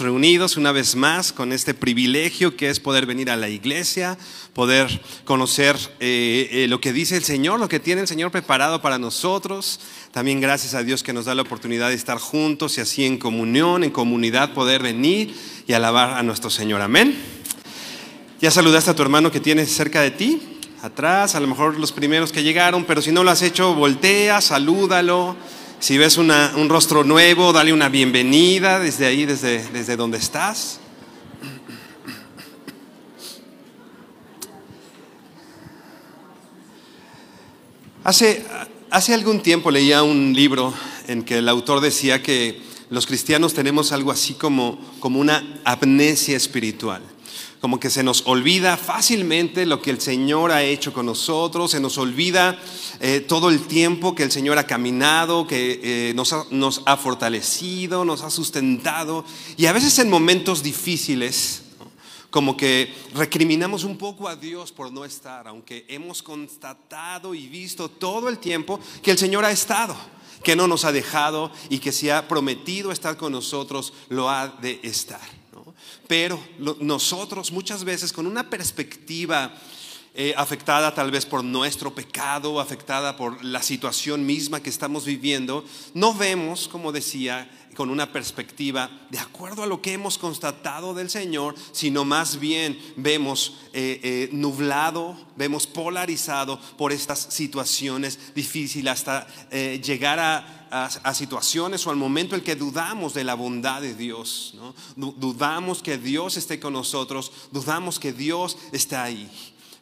reunidos una vez más con este privilegio que es poder venir a la iglesia, poder conocer eh, eh, lo que dice el Señor, lo que tiene el Señor preparado para nosotros. También gracias a Dios que nos da la oportunidad de estar juntos y así en comunión, en comunidad, poder venir y alabar a nuestro Señor. Amén. Ya saludaste a tu hermano que tienes cerca de ti, atrás, a lo mejor los primeros que llegaron, pero si no lo has hecho, voltea, salúdalo si ves un rostro nuevo, dale una bienvenida desde ahí, desde, desde donde estás. Hace, hace algún tiempo leía un libro en que el autor decía que los cristianos tenemos algo así como, como una amnesia espiritual como que se nos olvida fácilmente lo que el Señor ha hecho con nosotros, se nos olvida eh, todo el tiempo que el Señor ha caminado, que eh, nos, ha, nos, ha, fortalecido, nos ha sustentado. Y a veces en momentos difíciles, como que recriminamos un poco a Dios por no estar, aunque hemos constatado y visto todo el tiempo que el Señor ha estado que no nos ha dejado y que si ha prometido estar con nosotros, lo ha de estar. Pero nosotros muchas veces con una perspectiva eh, afectada tal vez por nuestro pecado, afectada por la situación misma que estamos viviendo, no vemos, como decía, con una perspectiva de acuerdo a lo que hemos constatado del Señor, sino más bien vemos eh, eh, nublado, vemos polarizado por estas situaciones difíciles hasta eh, llegar a, situaciones o al momento en que dudamos de la bondad de Dios, dudamos que Dios esté con nosotros, dudamos que Dios está ahí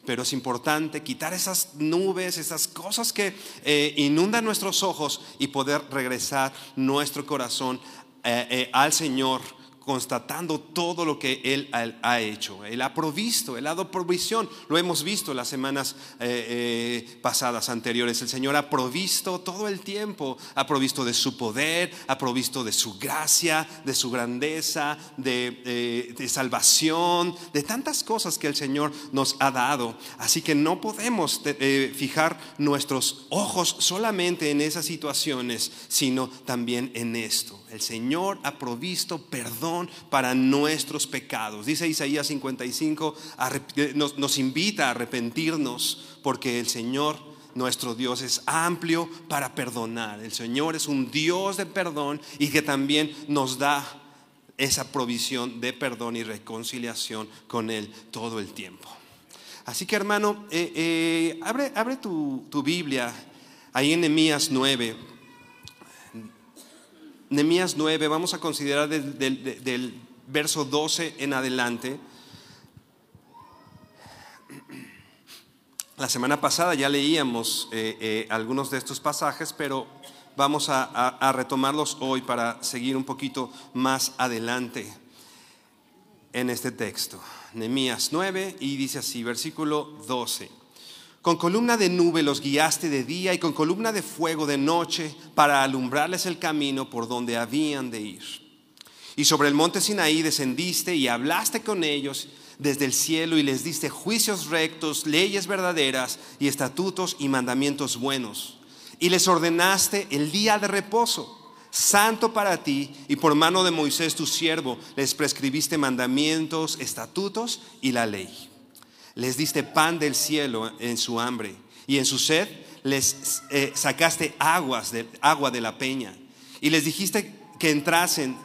pero es importante quitar esas nubes, esas cosas que eh, inundan nuestros ojos y poder regresar nuestro corazón eh, eh, al Señor constatando todo lo que Él ha hecho. Él ha provisto, Él ha dado provisión. Lo hemos visto las semanas eh, eh, pasadas, anteriores. El Señor ha provisto todo el tiempo. Ha provisto de su poder, ha provisto de su gracia, de su grandeza, de, eh, de salvación, de tantas cosas que el Señor nos ha dado. Así que no podemos fijar nuestros ojos solamente en esas situaciones, sino también en esto. El Señor ha provisto perdón para nuestros pecados. Dice Isaías 55, nos, nos invita a arrepentirnos porque el Señor nuestro Dios es amplio para perdonar. El Señor es un Dios de perdón y que también nos da esa provisión de perdón y reconciliación con Él todo el tiempo. Así que hermano, eh, eh, abre, tu, tu, Biblia ahí en Nehemías 9. Nemías 9, vamos a considerar del, verso 12 en adelante. La semana pasada ya leíamos eh, eh, algunos de estos pasajes, pero vamos a, retomarlos hoy para seguir un poquito más adelante en este texto. Nemías 9 y dice así, versículo 12. Con columna de nube los guiaste de día y con columna de fuego de noche para alumbrarles el camino por donde habían de ir. Y sobre el monte Sinaí descendiste y hablaste con ellos desde el cielo y les diste juicios rectos, leyes verdaderas y estatutos y mandamientos buenos. Y les ordenaste el día de reposo, santo para ti, y por mano de Moisés tu siervo les prescribiste mandamientos, estatutos y la ley les diste pan del cielo en su hambre y en su sed les eh, sacaste aguas agua de la peña y les dijiste que entrasen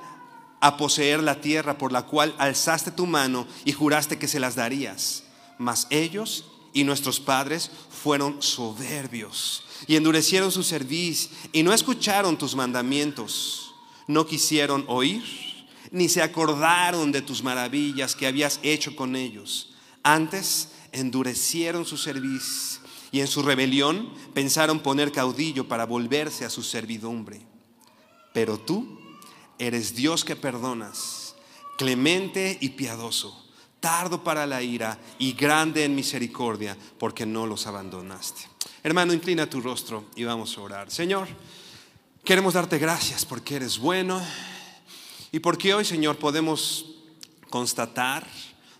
a poseer la tierra por la cual alzaste tu mano y juraste que se las darías. Mas ellos y nuestros padres fueron soberbios y endurecieron su cerviz y no escucharon tus mandamientos, no quisieron oír ni se acordaron de tus maravillas que habías hecho con ellos antes endurecieron su cerviz y en su rebelión pensaron poner caudillo para volverse a su servidumbre. Pero tú eres Dios que perdonas, clemente y piadoso, tardo para la ira y grande en misericordia, porque no los abandonaste. Hermano, inclina tu rostro y vamos a orar. Señor, queremos darte gracias porque eres bueno y porque hoy, Señor, podemos constatar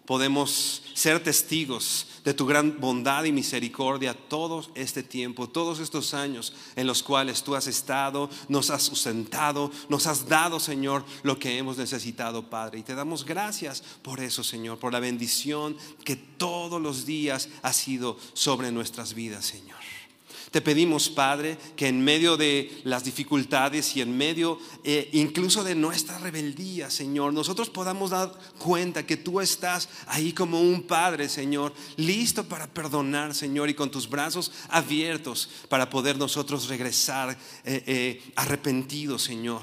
podemos ser testigos de tu gran bondad y misericordia todo este tiempo, todos estos años en los cuales tú has estado, nos has sustentado, nos has dado, Señor, lo que hemos necesitado, Padre. Y te damos gracias por eso, Señor, por la bendición que todos los días ha sido sobre nuestras vidas, Señor. Te pedimos, Padre, que en medio de las dificultades y en medio eh, incluso de nuestra rebeldía, Señor, nosotros podamos dar cuenta que tú estás ahí como un Padre, Señor, listo para perdonar, Señor, y con tus brazos abiertos para poder nosotros regresar eh, eh, arrepentidos, Señor,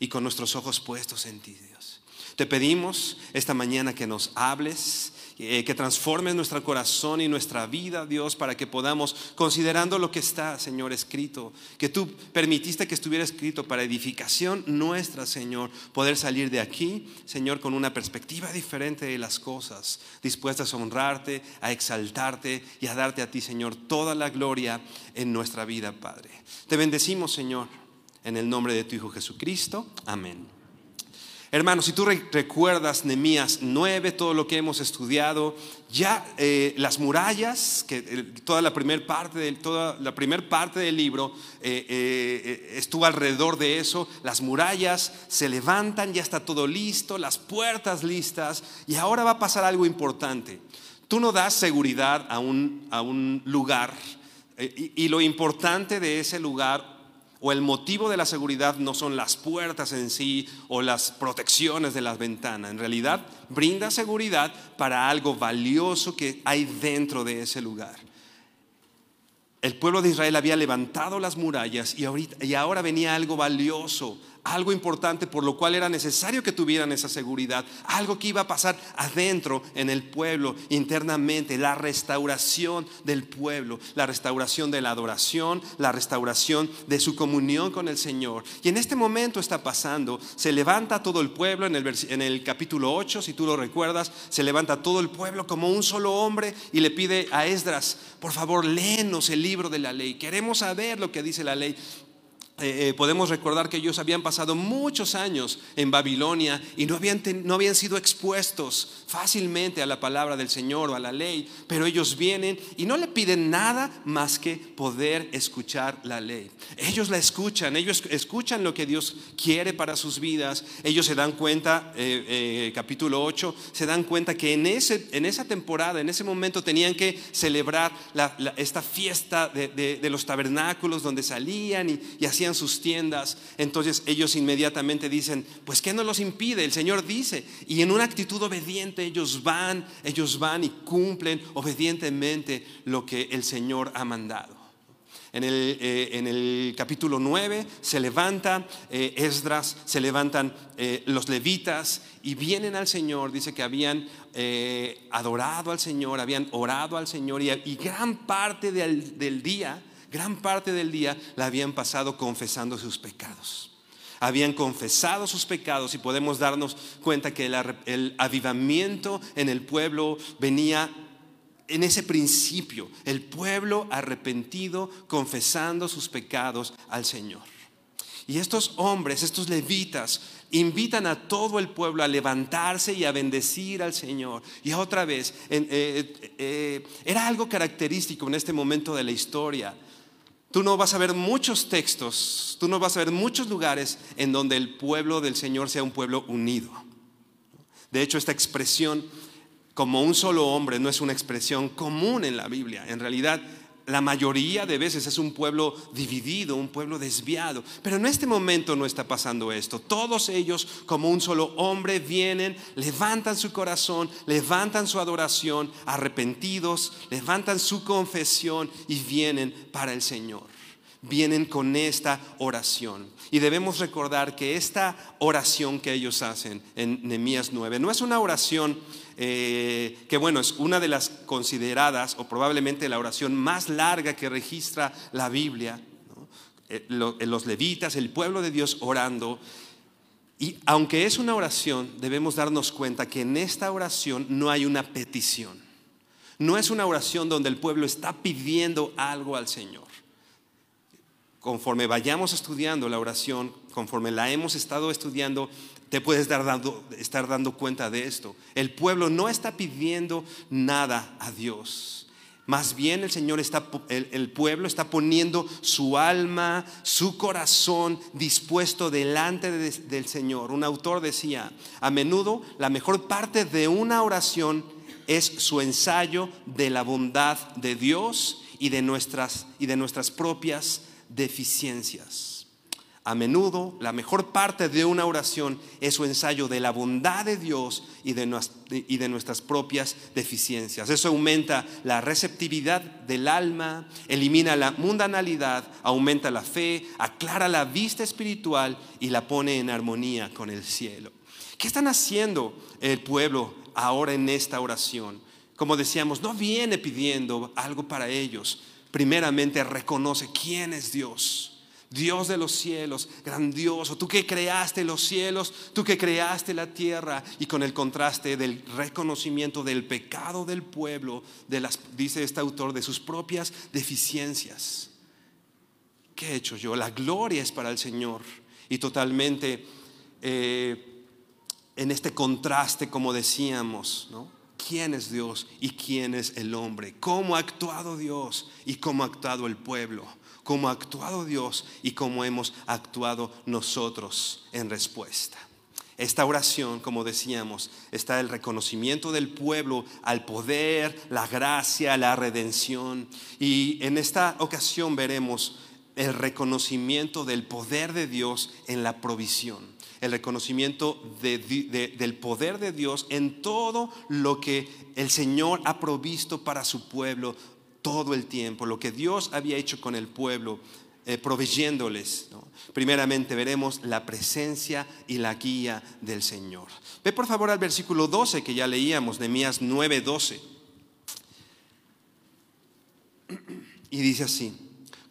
y con nuestros ojos puestos en ti, Dios. Te pedimos esta mañana que nos hables eh, que transformes nuestro corazón y nuestra vida, Dios, para que podamos, considerando lo que está, Señor, escrito, que tú permitiste que estuviera escrito para edificación nuestra, Señor, poder salir de aquí, Señor, con una perspectiva diferente de las cosas, dispuestas a honrarte, a exaltarte y a darte a ti, Señor, toda la gloria en nuestra vida, Padre. Te bendecimos, Señor, en el nombre de tu Hijo Jesucristo. Amén. Hermanos, si tú recuerdas Nehemías 9, todo lo que hemos estudiado, ya eh, las murallas, que eh, toda la primera parte, del, primer parte del libro eh, estuvo alrededor de eso, las murallas se levantan, ya está todo listo, las puertas listas, y ahora va a pasar algo importante. Tú no das seguridad a un, a un lugar, y lo importante de ese lugar o el motivo de la seguridad no son las puertas en sí o las protecciones de las ventanas. En realidad brinda seguridad para algo valioso que hay dentro de ese lugar. El pueblo de Israel había levantado las murallas y, ahora venía algo valioso, algo importante por lo cual era necesario que tuvieran esa seguridad, algo que iba a pasar adentro en el pueblo, internamente, la restauración del pueblo, la restauración de la adoración, la restauración de su comunión con el Señor. Y en este momento está pasando, se levanta todo el pueblo en el, en el capítulo 8, si tú lo recuerdas, se levanta todo el pueblo como un solo hombre y le pide a Esdras, por favor, léenos el libro de la ley, queremos saber lo que dice la ley. Eh, eh, podemos recordar que ellos habían pasado muchos años en Babilonia y no habían, no habían sido expuestos fácilmente a la palabra del Señor o a la ley, pero ellos vienen y no le piden nada más que poder escuchar la ley. Ellos la escuchan, ellos escuchan lo que Dios quiere para sus vidas, ellos se dan cuenta, eh, capítulo 8, se dan cuenta que en, ese, en esa temporada, en ese momento tenían que celebrar esta fiesta de, los tabernáculos donde salían y, y hacían sus tiendas, entonces ellos inmediatamente dicen, pues ¿qué nos los impide? El Señor dice, y en una actitud obediente ellos van, ellos van y cumplen obedientemente lo que el Señor ha mandado. En el, eh, en el, capítulo 9 se levanta eh, Esdras, se levantan eh, los levitas y vienen al Señor. Dice que habían adorado al Señor, habían orado al Señor y, y gran parte del, del día gran parte del día la habían pasado confesando sus pecados. Habían confesado sus pecados y podemos darnos cuenta que el, avivamiento en el pueblo venía en ese principio, el pueblo arrepentido confesando sus pecados al Señor. Y estos hombres, estos levitas, invitan a todo el pueblo a levantarse y a bendecir al Señor. Y otra vez, eh, eh, era algo característico en este momento de la historia. Tú no vas a ver muchos textos, tú no vas a ver muchos lugares en donde el pueblo del Señor sea un pueblo unido. De hecho, esta expresión como un solo hombre no es una expresión común en la Biblia. En realidad, la mayoría de veces es un pueblo dividido, un pueblo desviado. Pero en este momento no está pasando esto. Todos ellos, como un solo hombre, vienen, levantan su corazón, levantan su adoración, arrepentidos, levantan su confesión y vienen para el Señor. Vienen con esta oración. Y debemos recordar que esta oración que ellos hacen en Nehemías 9 no es una oración eh, que bueno, es una de las consideradas o probablemente la oración más larga que registra la Biblia. Eh, eh, los levitas, el pueblo de Dios orando. Y aunque es una oración, debemos darnos cuenta que en esta oración no hay una petición. No es una oración donde el pueblo está pidiendo algo al Señor conforme vayamos estudiando la oración, conforme la hemos estado estudiando, te puedes estar dando cuenta de esto. El pueblo no está pidiendo nada a Dios. Más bien el Señor está, el, pueblo está poniendo su alma, su corazón dispuesto delante del Señor. Un autor decía, a menudo la mejor parte de una oración es su ensayo de la bondad de Dios y de nuestras, y de nuestras propias deficiencias. A menudo la mejor parte de una oración es su ensayo de la bondad de Dios y de, nuestras propias deficiencias. Eso aumenta la receptividad del alma, elimina la mundanalidad, aumenta la fe, aclara la vista espiritual y la pone en armonía con el cielo. ¿Qué están haciendo el pueblo ahora en esta oración? Como decíamos, no viene pidiendo algo para ellos. Primeramente reconoce quién es Dios Dios de los cielos, grandioso, tú que creaste los cielos, tú que creaste la tierra, y con el contraste del reconocimiento del pecado del pueblo, de las, dice este autor, de sus propias deficiencias. ¿Qué he hecho yo? La gloria es para el Señor y totalmente eh, en este contraste, como decíamos, ¿no? ¿Quién es Dios y quién es el hombre? ¿Cómo ha actuado Dios y cómo ha actuado el pueblo? cómo ha actuado Dios y cómo hemos actuado nosotros en respuesta. Esta oración, como decíamos, está el reconocimiento del pueblo al poder, la gracia, la redención. Y en esta ocasión veremos el reconocimiento del poder de Dios en la provisión, el reconocimiento del poder de Dios en todo lo que el Señor ha provisto para su pueblo todo el tiempo, lo que Dios había hecho con el pueblo, eh, proveyéndoles. Primeramente veremos la presencia y la guía del Señor. Ve por favor al versículo 12 que ya leíamos, Mías 9, 12. Y dice así,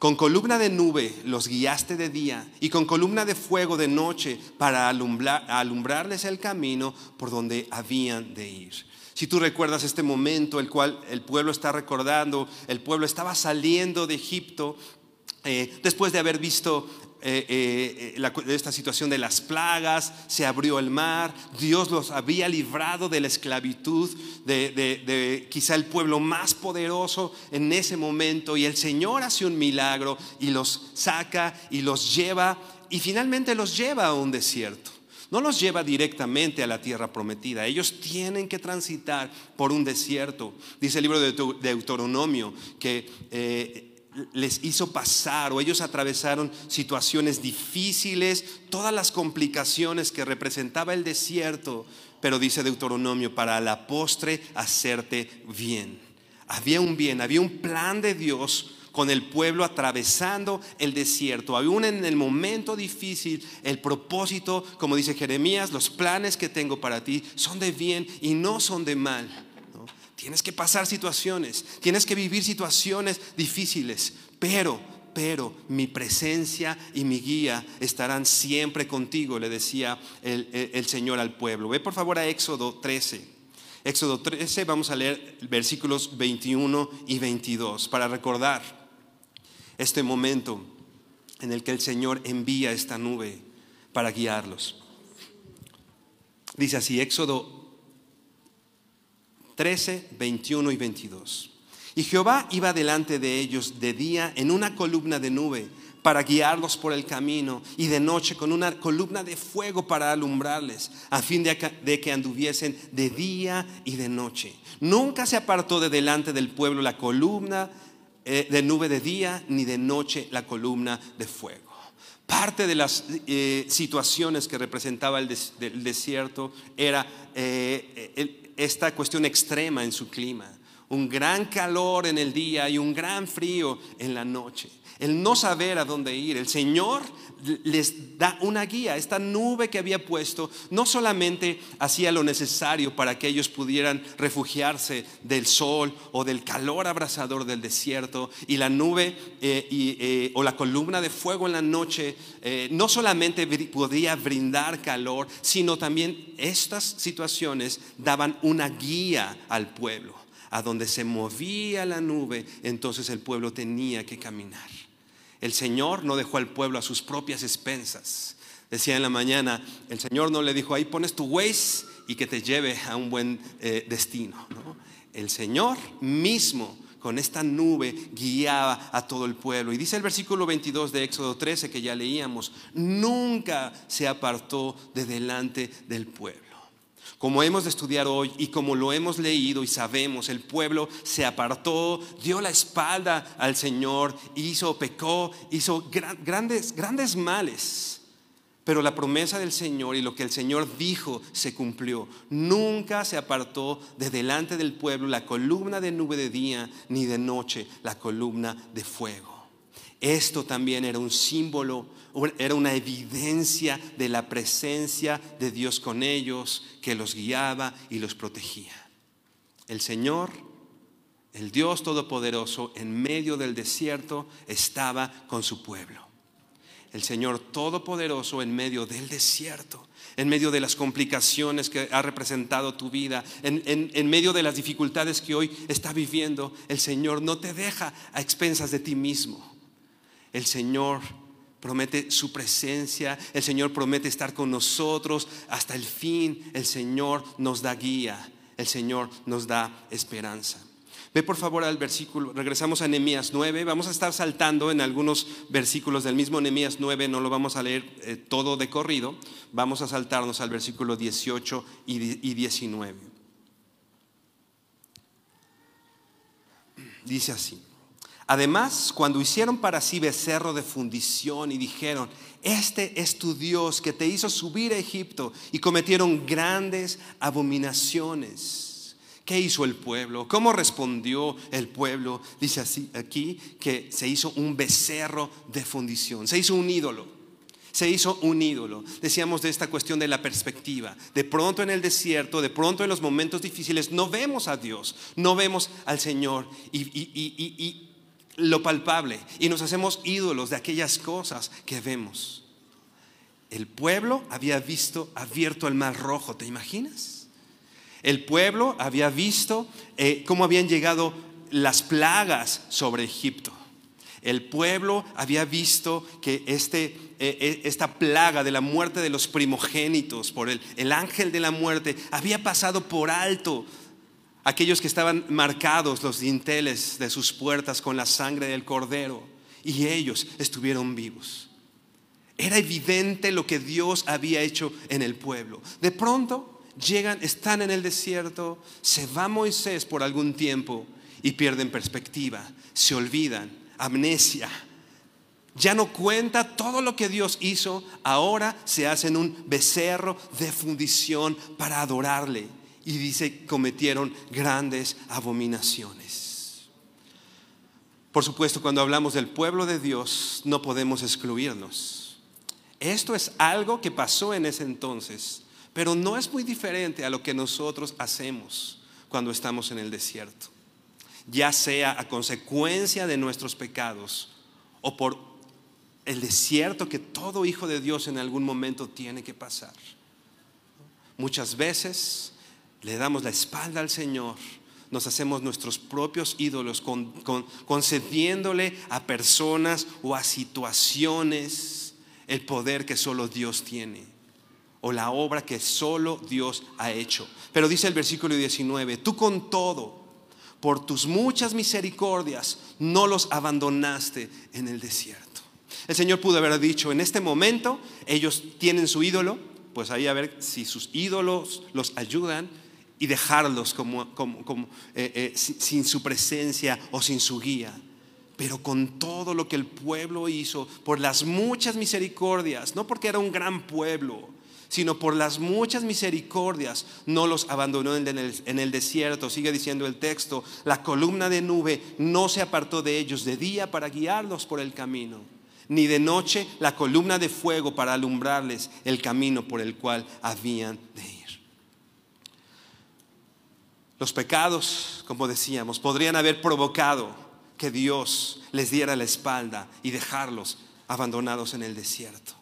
con columna de nube los guiaste de día y con columna de fuego de noche para alumbrarles el camino por donde habían de ir. Si tú recuerdas este momento, el cual el pueblo está recordando, el pueblo estaba saliendo de Egipto eh, después de haber visto eh, eh, esta situación de las plagas, se abrió el mar, Dios los había librado de la esclavitud de, de, quizá el pueblo más poderoso en ese momento y el Señor hace un milagro y los saca y los lleva y finalmente los lleva a un desierto no los lleva directamente a la tierra prometida. Ellos tienen que transitar por un desierto. Dice el libro de Deuteronomio que eh, les hizo pasar o ellos atravesaron situaciones difíciles, todas las complicaciones que representaba el desierto, pero dice Deuteronomio, para la postre hacerte bien. Había un bien, había un plan de Dios con el pueblo atravesando el desierto. Aún en el momento difícil, el propósito, como dice Jeremías, los planes que tengo para ti son de bien y no son de mal. Tienes que pasar situaciones, tienes que vivir situaciones difíciles, pero, pero mi presencia y mi guía estarán siempre contigo, le decía el, el Señor al pueblo. Ve por favor a Éxodo 13. Éxodo 13, vamos a leer versículos 21 y 22 para recordar este momento en el que el Señor envía esta nube para guiarlos. Dice así, Éxodo 13, 21 y 22. Y Jehová iba delante de ellos de día en una columna de nube para guiarlos por el camino y de noche con una columna de fuego para alumbrarles, a fin de que, anduviesen de día y de noche. Nunca se apartó de delante del pueblo la columna eh, de nube de día ni de noche la columna de fuego. Parte de las eh, situaciones que representaba el, desierto era eh, esta cuestión extrema en su clima. Un gran calor en el día y un gran frío en la noche el no saber a dónde ir. El Señor les da una guía. Esta nube que había puesto no solamente hacía lo necesario para que ellos pudieran refugiarse del sol o del calor abrasador del desierto, y la nube eh, eh, o la columna de fuego en la noche eh, no solamente podía brindar calor, sino también estas situaciones daban una guía al pueblo. A donde se movía la nube, entonces el pueblo tenía que caminar. El Señor no dejó al pueblo a sus propias expensas. Decía en la mañana, el Señor no le dijo, ahí pones tu Waze y que te lleve a un buen eh, destino. El Señor mismo con esta nube guiaba a todo el pueblo. Y dice el versículo 22 de Éxodo 13 que ya leíamos, nunca se apartó de delante del pueblo. Como hemos de estudiar hoy y como lo hemos leído y sabemos, el pueblo se apartó, dio la espalda al Señor, hizo, pecó, hizo grandes, grandes males. Pero la promesa del Señor y lo que el Señor dijo se cumplió. Nunca se apartó de delante del pueblo la columna de nube de día, ni de noche la columna de fuego. Esto también era un símbolo, era una evidencia de la presencia de Dios con ellos, que los guiaba y los protegía. El Señor, el Dios Todopoderoso, en medio del desierto, estaba con su pueblo el Señor Todopoderoso en medio del desierto, en medio de las complicaciones que ha representado tu vida, en, medio de las dificultades que hoy está viviendo, el Señor no te deja a expensas de ti mismo. El Señor promete su presencia, el Señor promete estar con nosotros hasta el fin, el Señor nos da guía, el Señor nos da esperanza. Ve por favor al versículo, regresamos a Nehemías 9, vamos a estar saltando en algunos versículos del mismo Nehemías 9, no lo vamos a leer eh, todo de corrido, vamos a saltarnos al versículo 18 y 19. Dice así. Además, cuando hicieron para sí becerro de fundición y dijeron, este es tu Dios que te hizo subir a Egipto y cometieron grandes abominaciones ¿Qué hizo el pueblo? ¿Cómo respondió el pueblo? Dice así aquí que se hizo un becerro de fundición, se hizo un ídolo. Se hizo un ídolo. Decíamos de esta cuestión de la perspectiva. De pronto en el desierto, de pronto en los momentos difíciles, no vemos a Dios, no vemos al Señor y, y lo palpable. Y nos hacemos ídolos de aquellas cosas que vemos. El pueblo había visto abierto el mar rojo, ¿te imaginas? El pueblo había visto eh, cómo habían llegado las plagas sobre Egipto. El pueblo había visto que este, eh, eh, esta plaga de la muerte de los primogénitos por el, el ángel de la muerte había pasado por alto aquellos que estaban marcados los dinteles de sus puertas con la sangre del cordero y ellos estuvieron vivos. Era evidente lo que Dios había hecho en el pueblo. De pronto llegan, están en el desierto, se va Moisés por algún tiempo y pierden perspectiva, se olvidan, amnesia. Ya no cuenta todo lo que Dios hizo, ahora se hacen un becerro de fundición para adorarle. Y dice, cometieron grandes abominaciones. Por supuesto, cuando hablamos del pueblo de Dios, no podemos excluirnos. Esto es algo que pasó en ese entonces pero no es muy diferente a lo que nosotros hacemos cuando estamos en el desierto, ya sea a consecuencia de nuestros pecados o por el desierto que todo hijo de Dios en algún momento tiene que pasar. Muchas veces le damos la espalda al Señor, nos hacemos nuestros propios ídolos, concediéndole a personas o a situaciones el poder que solo Dios tiene o la obra que solo Dios ha hecho. Pero dice el versículo 19, tú con todo, por tus muchas misericordias, no los abandonaste en el desierto. El Señor pudo haber dicho, en este momento ellos tienen su ídolo, pues ahí a ver si sus ídolos los ayudan y dejarlos como, eh, eh, sin su presencia o sin su guía pero con todo lo que el pueblo hizo, por las muchas misericordias, no porque era un gran pueblo, sino por las muchas misericordias no los abandonó en el, desierto. Sigue diciendo el texto, la columna de nube no se apartó de ellos de día para guiarlos por el camino, ni de noche la columna de fuego para alumbrarles el camino por el cual habían de ir. Los pecados, como decíamos, podrían haber provocado que Dios les diera la espalda y dejarlos abandonados en el desierto.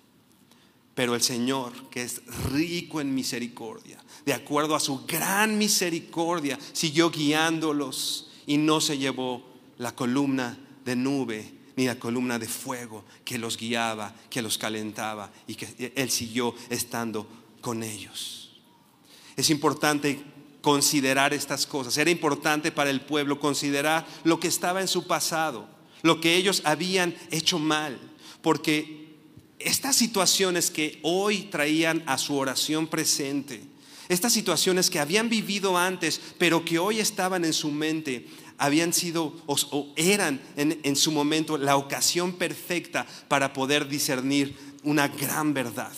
Pero el Señor, que es rico en misericordia, de acuerdo a su gran misericordia, siguió guiándolos y no se llevó la columna de nube ni la columna de fuego que los guiaba, que los calentaba y que Él siguió estando con ellos. Es importante considerar estas cosas. Era importante para el pueblo considerar lo que estaba en su pasado, lo que ellos habían hecho mal, porque estas situaciones que hoy traían a su oración presente, estas situaciones que habían vivido antes, pero que hoy estaban en su mente, habían sido o, eran en, su momento la ocasión perfecta para poder discernir una gran verdad.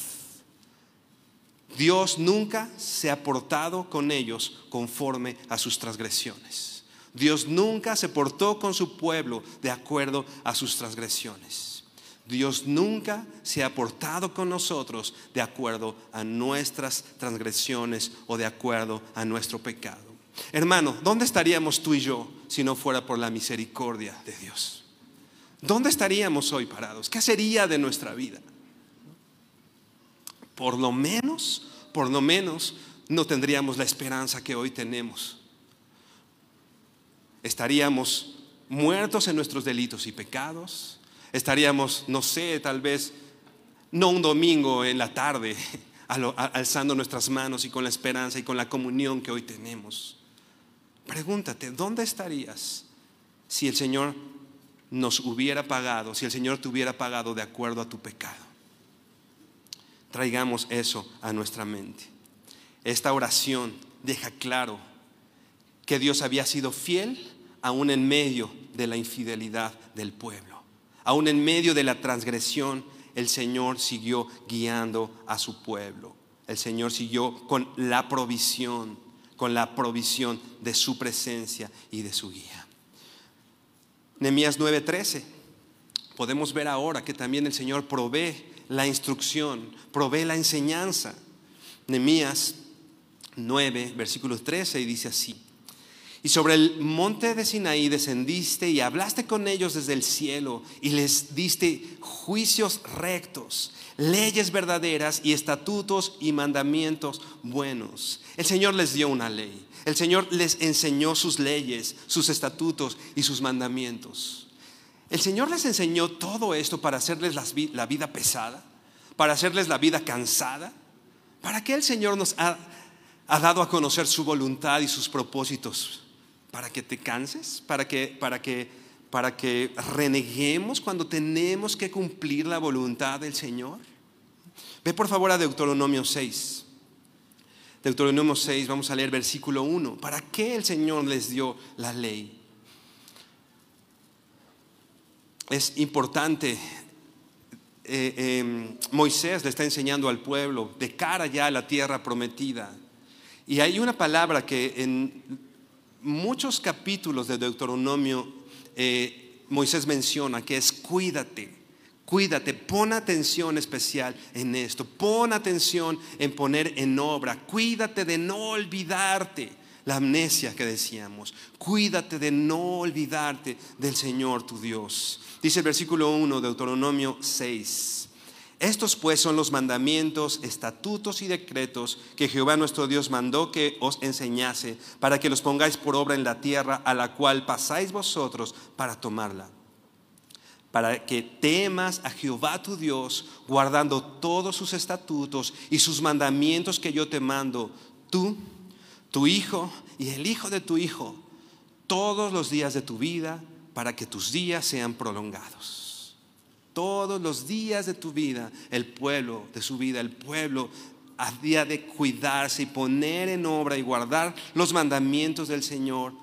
Dios nunca se ha portado con ellos conforme a sus transgresiones. Dios nunca se portó con su pueblo de acuerdo a sus transgresiones. Dios nunca se ha portado con nosotros de acuerdo a nuestras transgresiones o de acuerdo a nuestro pecado. Hermano, ¿dónde estaríamos tú y yo si no fuera por la misericordia de Dios? ¿Dónde estaríamos hoy parados? ¿Qué sería de nuestra vida? Por lo menos, por lo menos, no tendríamos la esperanza que hoy tenemos. Estaríamos muertos en nuestros delitos y pecados. Estaríamos, no sé, tal vez, no un domingo en la tarde, alzando nuestras manos y con la esperanza y con la comunión que hoy tenemos. Pregúntate, ¿dónde estarías si el Señor nos hubiera pagado, si el Señor te hubiera pagado de acuerdo a tu pecado? Traigamos eso a nuestra mente. Esta oración deja claro que Dios había sido fiel aún en medio de la infidelidad del pueblo. Aún en medio de la transgresión, el Señor siguió guiando a su pueblo. El Señor siguió con la provisión con la provisión de su presencia y de su guía. Nehemías 9:13. Podemos ver ahora que también el Señor provee la instrucción, provee la enseñanza. Nehemías 9, versículo 13 y dice así: y sobre el monte de Sinaí descendiste y hablaste con ellos desde el cielo y les diste juicios rectos, leyes verdaderas y estatutos y mandamientos buenos. El Señor les dio una ley. El Señor les enseñó sus leyes, sus estatutos y sus mandamientos. El Señor les enseñó todo esto para hacerles la vida pesada, para hacerles la vida cansada. ¿Para qué el Señor nos ha, dado a conocer su voluntad y sus propósitos? para que te canses, para que, para que, para que reneguemos cuando tenemos que cumplir la voluntad del Señor. Ve por favor a Deuteronomio 6. Deuteronomio 6, vamos a leer versículo 1. ¿Para qué el Señor les dio la ley? Es importante eh, em, Moisés le está enseñando al pueblo de cara ya a la tierra prometida. Y hay una palabra que en muchos capítulos de Deuteronomio eh, Moisés menciona que es cuídate, cuídate, pon atención especial en esto, pon atención en poner en obra, cuídate de no olvidarte la amnesia que decíamos, cuídate de no olvidarte del Señor tu Dios. Dice el versículo 1 de Deuteronomio 6. Estos pues son los mandamientos, estatutos y decretos que Jehová nuestro Dios mandó que os enseñase para que los pongáis por obra en la tierra a la cual pasáis vosotros para tomarla. Para que temas a Jehová tu Dios, guardando todos sus estatutos y sus mandamientos que yo te mando, tú, tu hijo y el hijo de tu hijo, todos los días de tu vida, para que tus días sean prolongados todos los días de tu vida, el pueblo de su vida, el pueblo había de cuidarse y poner en obra y guardar los mandamientos del Señor.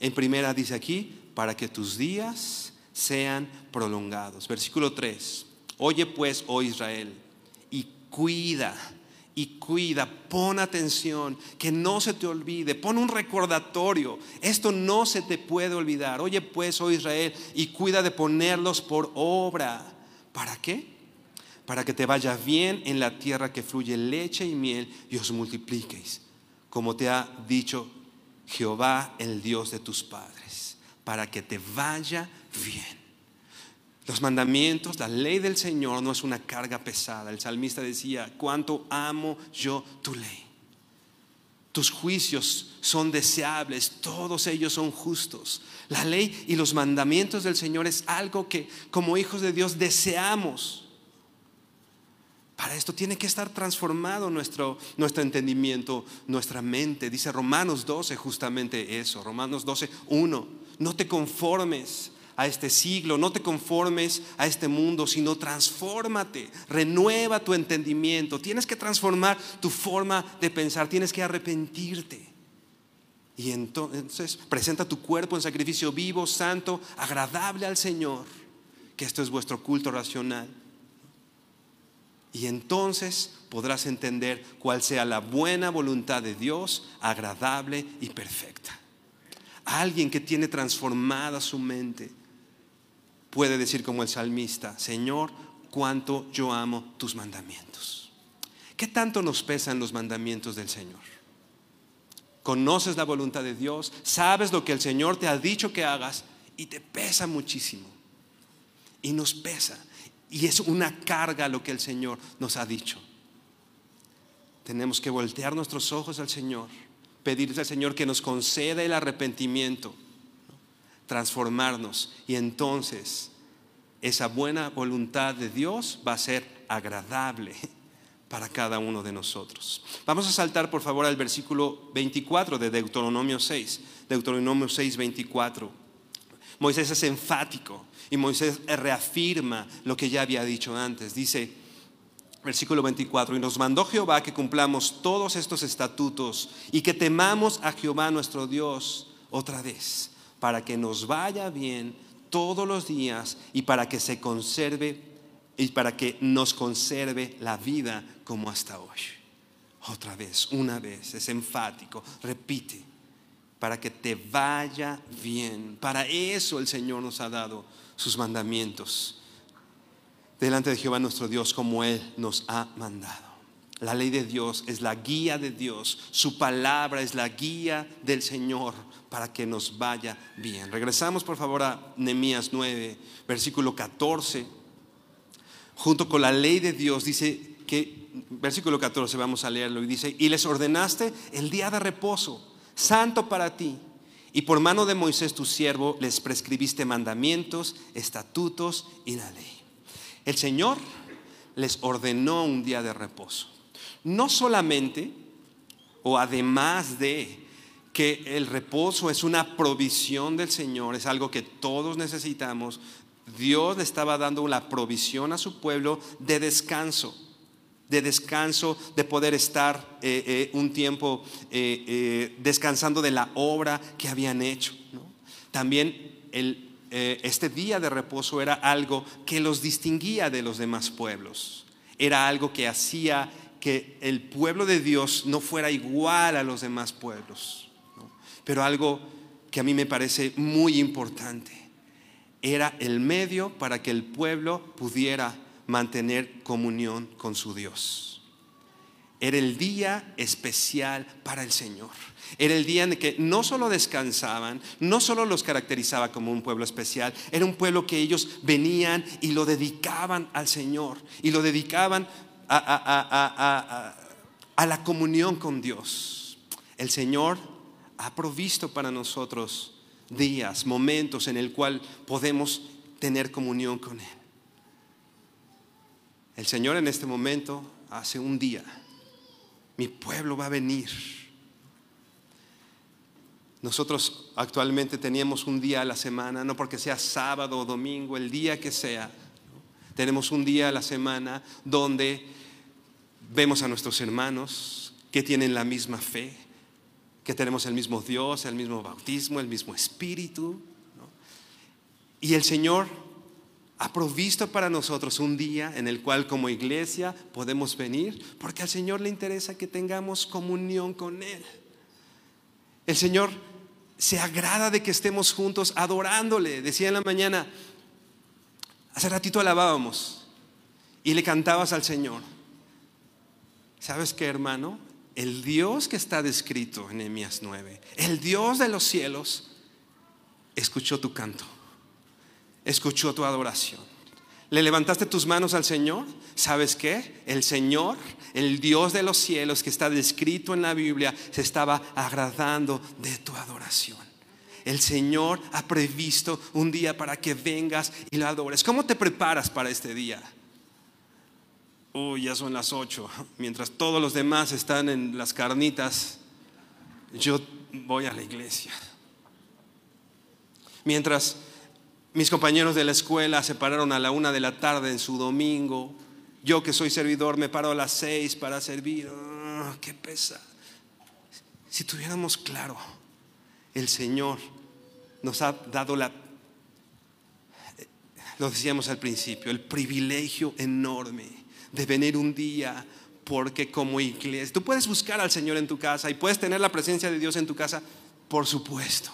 En primera dice aquí, para que tus días sean prolongados. Versículo 3. Oye pues, oh Israel, y cuida, y cuida, pon atención, que no se te olvide, pon un recordatorio, esto no se te puede olvidar. Oye pues, oh Israel, y cuida de ponerlos por obra ¿Para qué? Para que te vaya bien en la tierra que fluye leche y miel y os multipliquéis, como te ha dicho Jehová, el Dios de tus padres, para que te vaya bien. Los mandamientos, la ley del Señor no es una carga pesada. El salmista decía, cuánto amo yo tu ley. Tus juicios son deseables, todos ellos son justos. La ley y los mandamientos del Señor es algo que como hijos de Dios deseamos. Para esto tiene que estar transformado nuestro, nuestro entendimiento, nuestra mente. Dice Romanos 12 justamente eso, Romanos 12, 1. No te conformes a este siglo, no te conformes a este mundo, sino transfórmate, renueva tu entendimiento. Tienes que transformar tu forma de pensar, tienes que arrepentirte. Y entonces presenta tu cuerpo en sacrificio vivo, santo, agradable al Señor, que esto es vuestro culto racional. Y entonces podrás entender cuál sea la buena voluntad de Dios, agradable y perfecta. Alguien que tiene transformada su mente puede decir como el salmista, Señor, cuánto yo amo tus mandamientos. ¿Qué tanto nos pesan los mandamientos del Señor? Conoces la voluntad de Dios, sabes lo que el Señor te ha dicho que hagas y te pesa muchísimo. Y nos pesa. Y es una carga lo que el Señor nos ha dicho. Tenemos que voltear nuestros ojos al Señor, pedirle al Señor que nos conceda el arrepentimiento, transformarnos y entonces esa buena voluntad de Dios va a ser agradable para cada uno de nosotros. Vamos a saltar por favor al versículo 24 de Deuteronomio 6, Deuteronomio 6, 24. Moisés es enfático y Moisés reafirma lo que ya había dicho antes. Dice, versículo 24, y nos mandó Jehová que cumplamos todos estos estatutos y que temamos a Jehová nuestro Dios otra vez, para que nos vaya bien todos los días y para que se conserve y para que nos conserve la vida como hasta hoy. Otra vez, una vez, es enfático, repite, para que te vaya bien. Para eso el Señor nos ha dado sus mandamientos delante de Jehová nuestro Dios como Él nos ha mandado. La ley de Dios es la guía de Dios, su palabra es la guía del Señor para que nos vaya bien. Regresamos por favor a Nehemías 9, versículo 14. Junto con la ley de Dios dice que, versículo 14, vamos a leerlo, y dice, y les ordenaste el día de reposo, santo para ti y por mano de Moisés tu siervo les prescribiste mandamientos, estatutos y la ley. El Señor les ordenó un día de reposo. No solamente, o además de que el reposo es una provisión del Señor, es algo que todos necesitamos, Dios le estaba dando una provisión a su pueblo de descanso de descanso, de poder estar eh, eh, un tiempo eh, descansando de la obra que habían hecho. También este día de reposo era algo que los distinguía de los demás pueblos. Era algo que hacía que el pueblo de Dios no fuera igual a los demás pueblos. Pero algo que a mí me parece muy importante. Era el medio para que el pueblo pudiera mantener comunión con su Dios. Era el día especial para el Señor. Era el día en que no solo descansaban, no solo los caracterizaba como un pueblo especial, era un pueblo que ellos venían y lo dedicaban al Señor y lo dedicaban a, a la comunión con Dios. El Señor ha provisto para nosotros días, momentos en el cual podemos tener comunión con Él. El Señor en este momento hace un día, mi pueblo va a venir. Nosotros actualmente teníamos un día a la semana, no porque sea sábado o domingo, el día que sea. Tenemos un día a la semana donde vemos a nuestros hermanos que tienen la misma fe, que tenemos el mismo Dios, el mismo bautismo, el mismo espíritu. Y el Señor ha provisto para nosotros un día en el cual como iglesia podemos venir, porque al Señor le interesa que tengamos comunión con Él. El Señor se agrada de que estemos juntos adorándole. Decía en la mañana, hace ratito alabábamos y le cantabas al Señor. ¿Sabes qué, hermano? El Dios que está descrito en Nehemías 9, el Dios de los cielos, escuchó tu canto escuchó tu adoración. ¿Le levantaste tus manos al Señor? ¿Sabes qué? El Señor, el Dios de los cielos que está descrito en la Biblia, se estaba agradando de tu adoración. El Señor ha previsto un día para que vengas y lo adores. ¿Cómo te preparas para este día? Uy, ya son las ocho. Mientras todos los demás están en las carnitas, yo voy a la iglesia. Mientras mis compañeros de la escuela se pararon a la una de la tarde en su domingo. Yo que soy servidor me paro a las seis para servir. Ah, ¡Qué pesa! Si tuviéramos claro, el Señor nos ha dado la, lo decíamos al principio, el privilegio enorme de venir un día porque como iglesia, tú puedes buscar al Señor en tu casa y puedes tener la presencia de Dios en tu casa, por supuesto,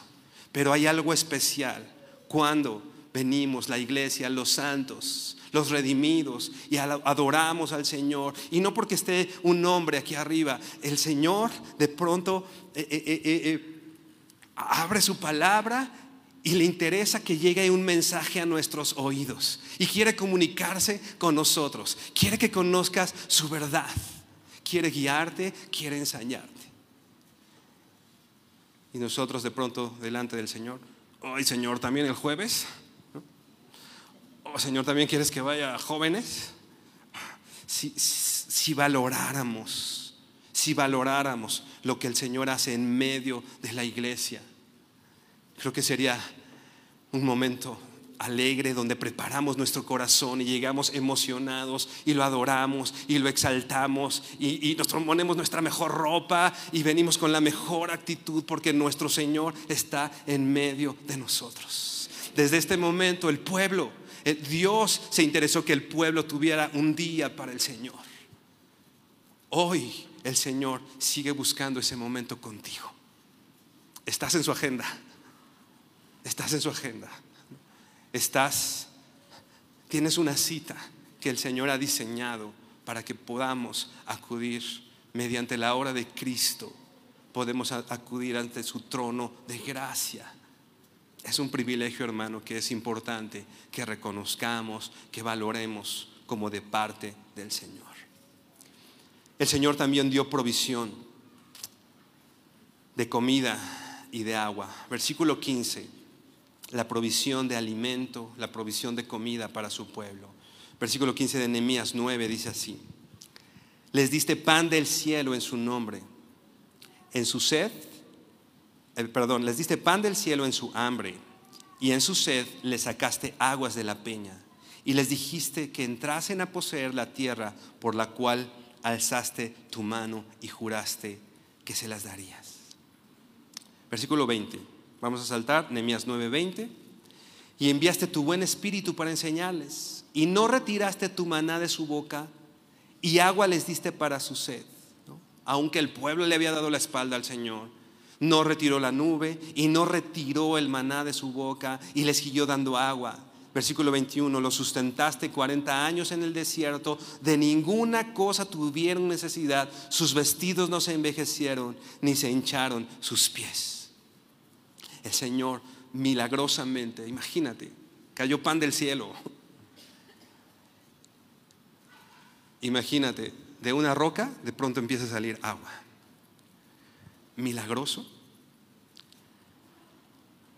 pero hay algo especial cuando venimos, la iglesia, los santos, los redimidos, y adoramos al Señor. Y no porque esté un hombre aquí arriba, el Señor de pronto eh, eh, eh, abre su palabra y le interesa que llegue un mensaje a nuestros oídos. Y quiere comunicarse con nosotros. Quiere que conozcas su verdad. Quiere guiarte, quiere enseñarte. Y nosotros de pronto delante del Señor Ay, Señor, también el jueves. Oh, Señor, también quieres que vaya a jóvenes. Si valoráramos, si valoráramos lo que el Señor hace en medio de la iglesia, creo que sería un momento alegre donde preparamos nuestro corazón y llegamos emocionados y lo adoramos y lo exaltamos y, y, nos ponemos nuestra mejor ropa y venimos con la mejor actitud porque nuestro Señor está en medio de nosotros. Desde este momento el pueblo, eh, Dios se interesó que el pueblo tuviera un día para el Señor. Hoy el Señor sigue buscando ese momento contigo. Estás en su agenda. Estás en su agenda estás, tienes una cita que el Señor ha diseñado para que podamos acudir mediante la hora de Cristo, podemos acudir ante su trono de gracia. Es un privilegio, hermano, que es importante que reconozcamos, que valoremos como de parte del Señor. El Señor también dio provisión de comida y de agua. Versículo 15 la provisión de alimento, la provisión de comida para su pueblo. Versículo 15 de Nehemías 9 dice así: Les diste pan del cielo en su nombre, en su sed, eh, perdón, les diste pan del cielo en su hambre, y en su sed les sacaste aguas de la peña, y les dijiste que entrasen a poseer la tierra por la cual alzaste tu mano y juraste que se las darías. Versículo 20. Vamos a saltar, Nehemías 9:20. Y enviaste tu buen espíritu para enseñarles, y no retiraste tu maná de su boca, y agua les diste para su sed. Aunque el pueblo le había dado la espalda al Señor, no retiró la nube y no retiró el maná de su boca y les siguió dando agua. Versículo 21, lo sustentaste 40 años en el desierto, de ninguna cosa tuvieron necesidad, sus vestidos no se envejecieron, ni se hincharon sus pies el Señor milagrosamente, imagínate, cayó pan del cielo. Imagínate, de una roca de pronto empieza a salir agua. Milagroso.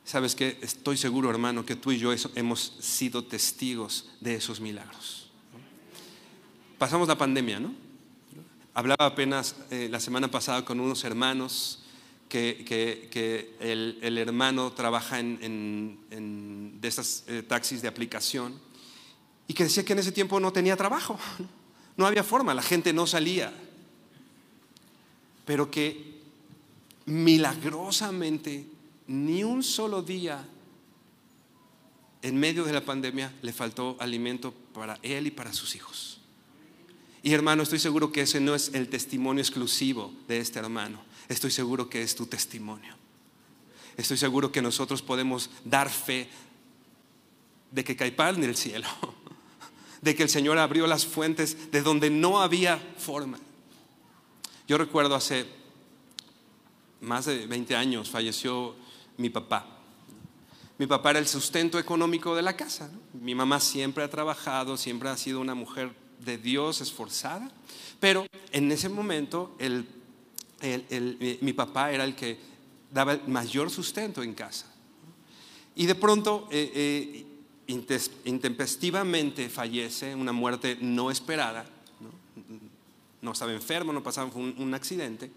Sabes que estoy seguro, hermano, que tú y yo hemos sido testigos de esos milagros. Pasamos la pandemia, ¿no? Hablaba apenas eh, la semana pasada con unos hermanos que, el, hermano trabaja en, de esas eh, taxis de aplicación y que decía que en ese tiempo no tenía trabajo, no había forma, la gente no salía, pero que milagrosamente ni un solo día en medio de la pandemia le faltó alimento para él y para sus hijos. Y hermano, estoy seguro que ese no es el testimonio exclusivo de este hermano estoy seguro que es tu testimonio. Estoy seguro que nosotros podemos dar fe de que cae pan en el cielo, de que el Señor abrió las fuentes de donde no había forma. Yo recuerdo hace más de 20 años falleció mi papá. Mi papá era el sustento económico de la casa. Mi mamá siempre ha trabajado, siempre ha sido una mujer de Dios esforzada, pero en ese momento mi papá era el que daba el mayor sustento en casa. Y de pronto, eh, eh, intempestivamente fallece, una muerte no esperada, no, estaba enfermo, no pasaba un, accidente.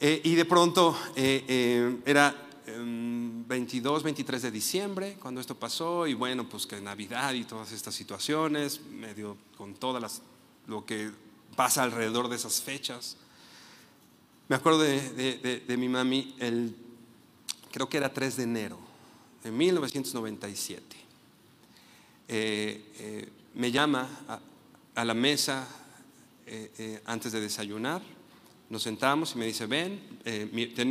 Eh, y de pronto era 22, em, 23 de diciembre cuando esto pasó, y bueno, pues que Navidad y todas estas situaciones, medio con todas lo que pasa alrededor de esas fechas. Me acuerdo de, mi mami, el, creo que era 3 de enero de 1997. Eh, eh, me llama a, la mesa eh, antes de desayunar, nos sentamos y me dice, ven,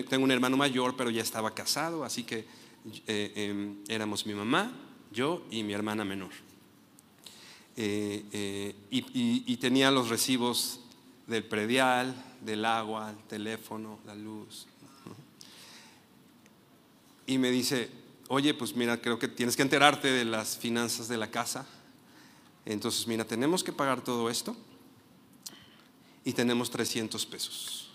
tengo un hermano mayor, pero ya estaba casado, así que em, éramos mi mamá, yo y mi hermana menor. y tenía los recibos del predial, del agua, el teléfono, la luz. Y me dice, oye, pues mira, creo que tienes que enterarte de las finanzas de la casa. Entonces, mira, tenemos que pagar todo esto y tenemos 300 pesos.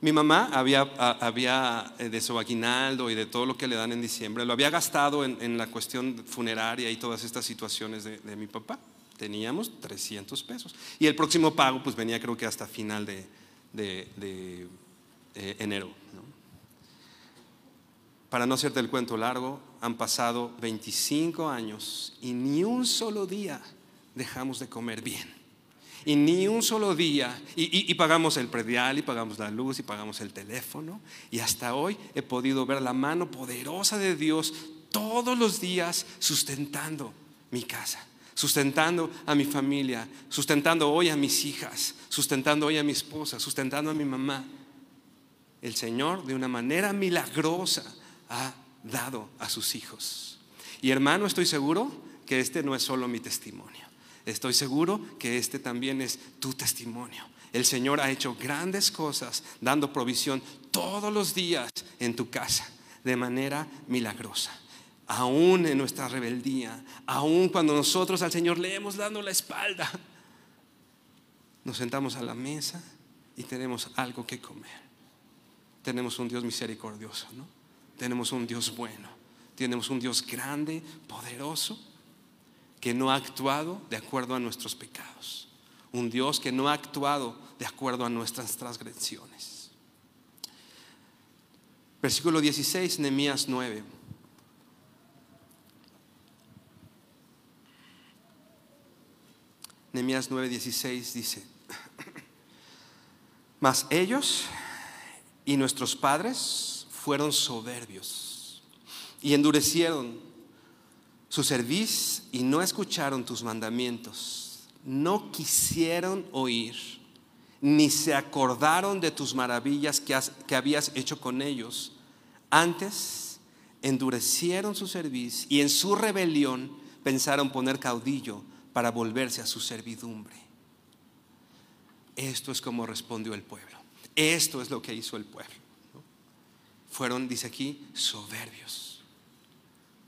Mi mamá había, había eh, de su aguinaldo y de todo lo que le dan en diciembre, lo había gastado en, la cuestión funeraria y todas estas situaciones de mi papá teníamos 300 pesos. Y el próximo pago pues venía creo que hasta final de, de, eh, enero. Para no hacerte el cuento largo, han pasado 25 años y ni un solo día dejamos de comer bien. Y ni un solo día, y, y, pagamos el predial, y pagamos la luz, y pagamos el teléfono. Y hasta hoy he podido ver la mano poderosa de Dios todos los días sustentando mi casa sustentando a mi familia, sustentando hoy a mis hijas, sustentando hoy a mi esposa, sustentando a mi mamá. El Señor de una manera milagrosa ha dado a sus hijos. Y hermano, estoy seguro que este no es solo mi testimonio. Estoy seguro que este también es tu testimonio. El Señor ha hecho grandes cosas dando provisión todos los días en tu casa de manera milagrosa aún en nuestra rebeldía, aún cuando nosotros al Señor le hemos dado la espalda, nos sentamos a la mesa y tenemos algo que comer. Tenemos un Dios misericordioso, ¿no? Tenemos un Dios bueno, tenemos un Dios grande, poderoso, que no ha actuado de acuerdo a nuestros pecados. Un Dios que no ha actuado de acuerdo a nuestras transgresiones. Versículo 16, Nehemías 9. Nehemías 9:16 dice, mas ellos y nuestros padres fueron soberbios y endurecieron su cerviz y no escucharon tus mandamientos, no quisieron oír, ni se acordaron de tus maravillas que, que habías hecho con ellos. Antes endurecieron su cerviz y en su rebelión pensaron poner caudillo para volverse a su servidumbre. Esto es como respondió el pueblo. Esto es lo que hizo el pueblo. Fueron, dice aquí, soberbios.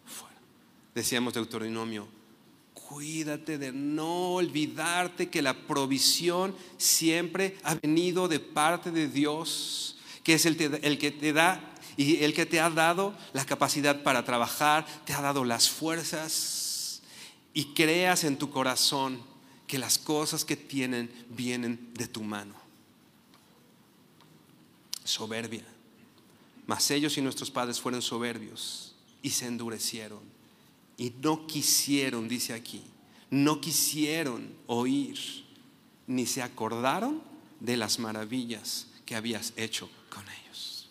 Fueron. Decíamos Deuteronomio, cuídate de no olvidarte que la provisión siempre ha venido de parte de Dios, que es el, el, que te da y el que te ha dado la capacidad para trabajar, te ha dado las fuerzas y creas en tu corazón que las cosas que tienen vienen de tu mano. Soberbia. Mas ellos y nuestros padres fueron soberbios y se endurecieron y no quisieron, dice aquí, no quisieron oír ni se acordaron de las maravillas que habías hecho con ellos.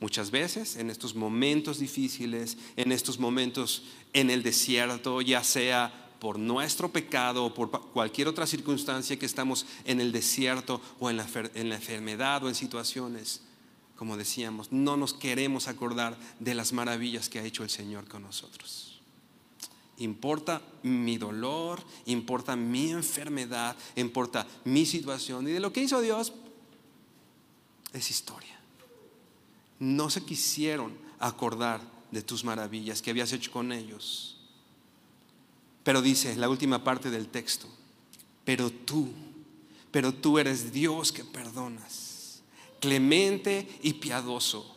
Muchas veces en estos momentos difíciles, en estos momentos en el desierto, ya sea por nuestro pecado o por cualquier otra circunstancia que estamos en el desierto o en la, en la enfermedad o en situaciones, como decíamos, no nos queremos acordar de las maravillas que ha hecho el Señor con nosotros. Importa mi dolor, importa mi enfermedad, importa mi situación. Y de lo que hizo Dios es historia. No se quisieron acordar de tus maravillas que habías hecho con ellos. Pero dice la última parte del texto, pero tú, pero tú eres Dios que perdonas, clemente y piadoso,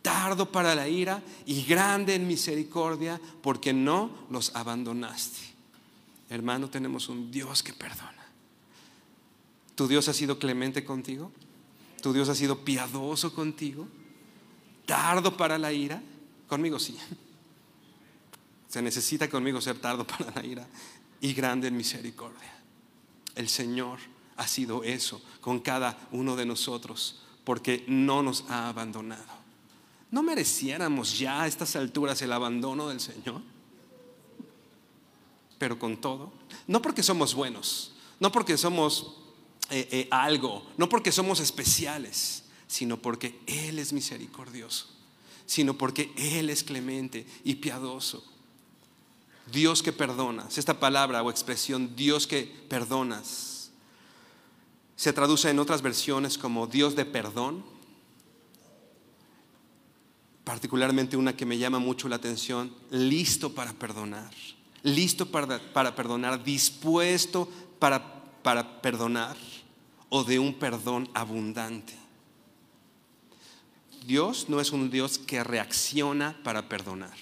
tardo para la ira y grande en misericordia, porque no los abandonaste. Hermano, tenemos un Dios que perdona. ¿Tu Dios ha sido clemente contigo? ¿Tu Dios ha sido piadoso contigo? ¿Tardo para la ira? Conmigo sí. Se necesita conmigo ser tardo para la ira y grande en misericordia. El Señor ha sido eso con cada uno de nosotros porque no nos ha abandonado. ¿No mereciéramos ya a estas alturas el abandono del Señor? Pero con todo, no porque somos buenos, no porque somos eh, eh, algo, no porque somos especiales, sino porque Él es misericordioso, sino porque Él es clemente y piadoso. Dios que perdonas, esta palabra o expresión Dios que perdonas, se traduce en otras versiones como Dios de perdón, particularmente una que me llama mucho la atención, listo para perdonar, listo para, para perdonar, dispuesto para, para perdonar o de un perdón abundante. Dios no es un Dios que reacciona para perdonar.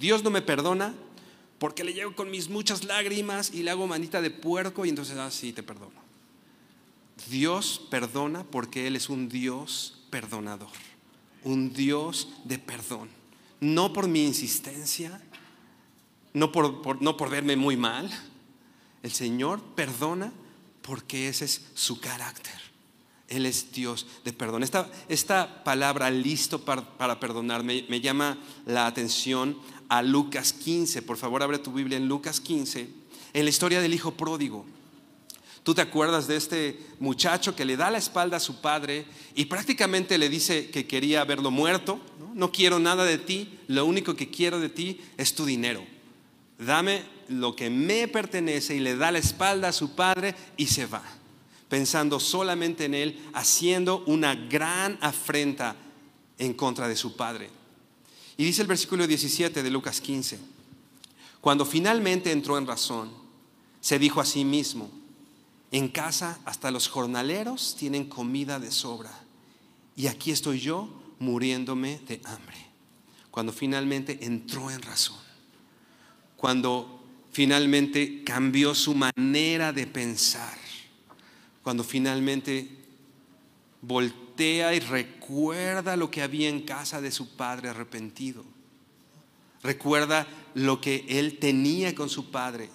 Dios no me perdona porque le llego con mis muchas lágrimas y le hago manita de puerco y entonces, ah, sí, te perdono. Dios perdona porque Él es un Dios perdonador, un Dios de perdón. No por mi insistencia, no por, no por verme muy mal. El Señor perdona porque ese es su carácter. Él es Dios de perdón. Esta, esta palabra listo para, para perdonar me, me, llama la atención a Lucas 15. Por favor, abre tu Biblia en Lucas 15, en la historia del hijo pródigo. Tú te acuerdas de este muchacho que le da la espalda a su padre y prácticamente le dice que quería verlo muerto. No, no quiero nada de ti, lo único que quiero de ti es tu dinero. Dame lo que me pertenece y le da la espalda a su padre y se va, pensando solamente en él, haciendo una gran afrenta en contra de su padre. Y dice el versículo 17 de Lucas 15, cuando finalmente entró en razón, se dijo a sí mismo, en casa hasta los jornaleros tienen comida de sobra y aquí estoy yo muriéndome de hambre. Cuando finalmente entró en razón, cuando finalmente cambió su manera de pensar, cuando finalmente y recuerda lo que había en casa de su padre arrepentido, recuerda lo que él tenía con su padre.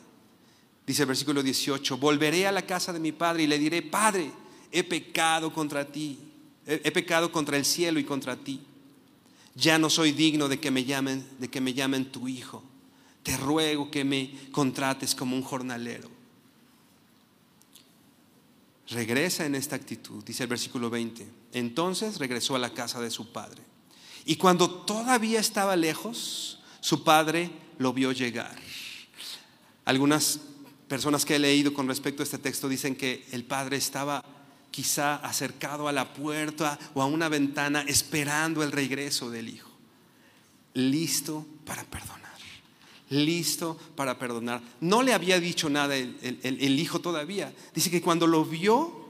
Dice el versículo 18, volveré a la casa de mi padre y le diré, Padre, he pecado contra ti, he, pecado contra el cielo y contra ti. Ya no soy digno de que me llamen, de que me llamen tu hijo te ruego que me contrates como un jornalero. Regresa en esta actitud, dice el versículo 20. Entonces regresó a la casa de su padre. Y cuando todavía estaba lejos, su padre lo vio llegar. Algunas personas que he leído con respecto a este texto dicen que el padre estaba quizá acercado a la puerta o a una ventana esperando el regreso del hijo, listo para perdonar listo para perdonar. No le había dicho nada el, hijo todavía. Dice que cuando lo vio,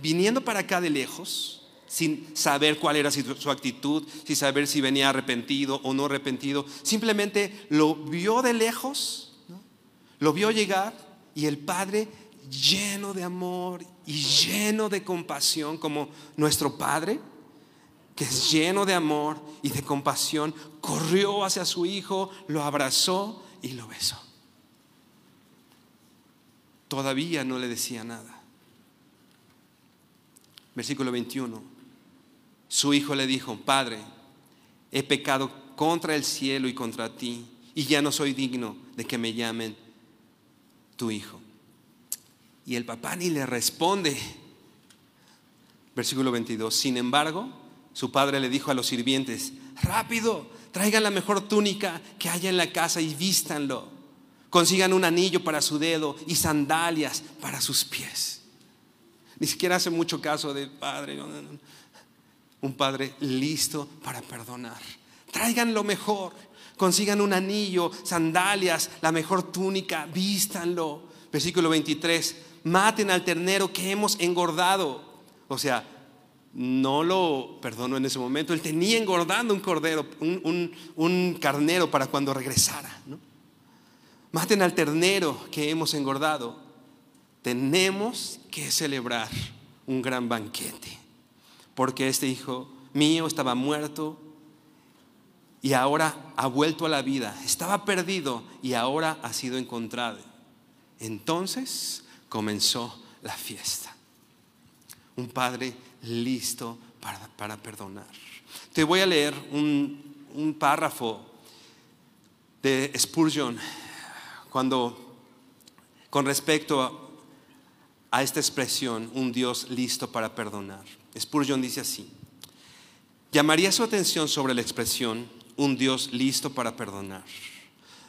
viniendo para acá de lejos, sin saber cuál era su actitud, sin saber si venía arrepentido o no arrepentido, simplemente lo vio de lejos, lo vio llegar y el padre lleno de amor y lleno de compasión como nuestro padre, que es lleno de amor y de compasión, corrió hacia su hijo, lo abrazó y lo besó. Todavía no le decía nada. Versículo 21. Su hijo le dijo, Padre, he pecado contra el cielo y contra ti, y ya no soy digno de que me llamen tu hijo. Y el papá ni le responde. Versículo 22. Sin embargo, su padre le dijo a los sirvientes, rápido, traigan la mejor túnica que haya en la casa y vístanlo. Consigan un anillo para su dedo y sandalias para sus pies. Ni siquiera hace mucho caso del padre. Un padre listo para perdonar, Traigan lo mejor. Consigan un anillo, sandalias, la mejor túnica, vístanlo. Versículo 23. Maten al ternero que hemos engordado. O sea, no lo perdonó en ese momento. Él tenía engordando un cordero, un, carnero para cuando regresara. Maten al ternero que hemos engordado. Tenemos que celebrar un gran banquete. Porque este hijo mío estaba muerto y ahora ha vuelto a la vida. Estaba perdido y ahora ha sido encontrado. Entonces comenzó la fiesta. Un padre listo para, perdonar. Te voy a leer un, un párrafo de Spurgeon cuando con respecto a, esta expresión, un Dios listo para perdonar. Spurgeon dice así, llamaría su atención sobre la expresión un Dios listo para perdonar.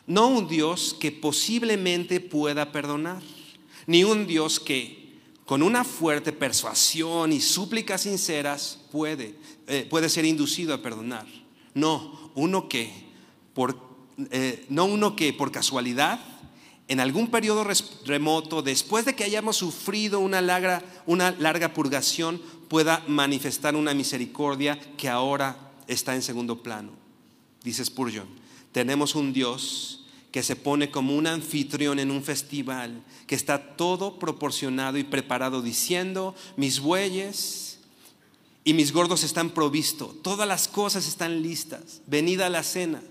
No un Dios que posiblemente pueda perdonar, ni un Dios que con una fuerte persuasión y súplicas sinceras puede, eh, puede ser inducido a perdonar. No, uno que por, eh, no uno que por casualidad, en algún periodo remoto, después de que hayamos sufrido una larga, una larga purgación, pueda manifestar una misericordia que ahora está en segundo plano. Dice Spurgeon, tenemos un Dios que se pone como un anfitrión en un festival, que está todo proporcionado y preparado diciendo, mis bueyes y mis gordos están provistos, todas las cosas están listas, venida a la cena.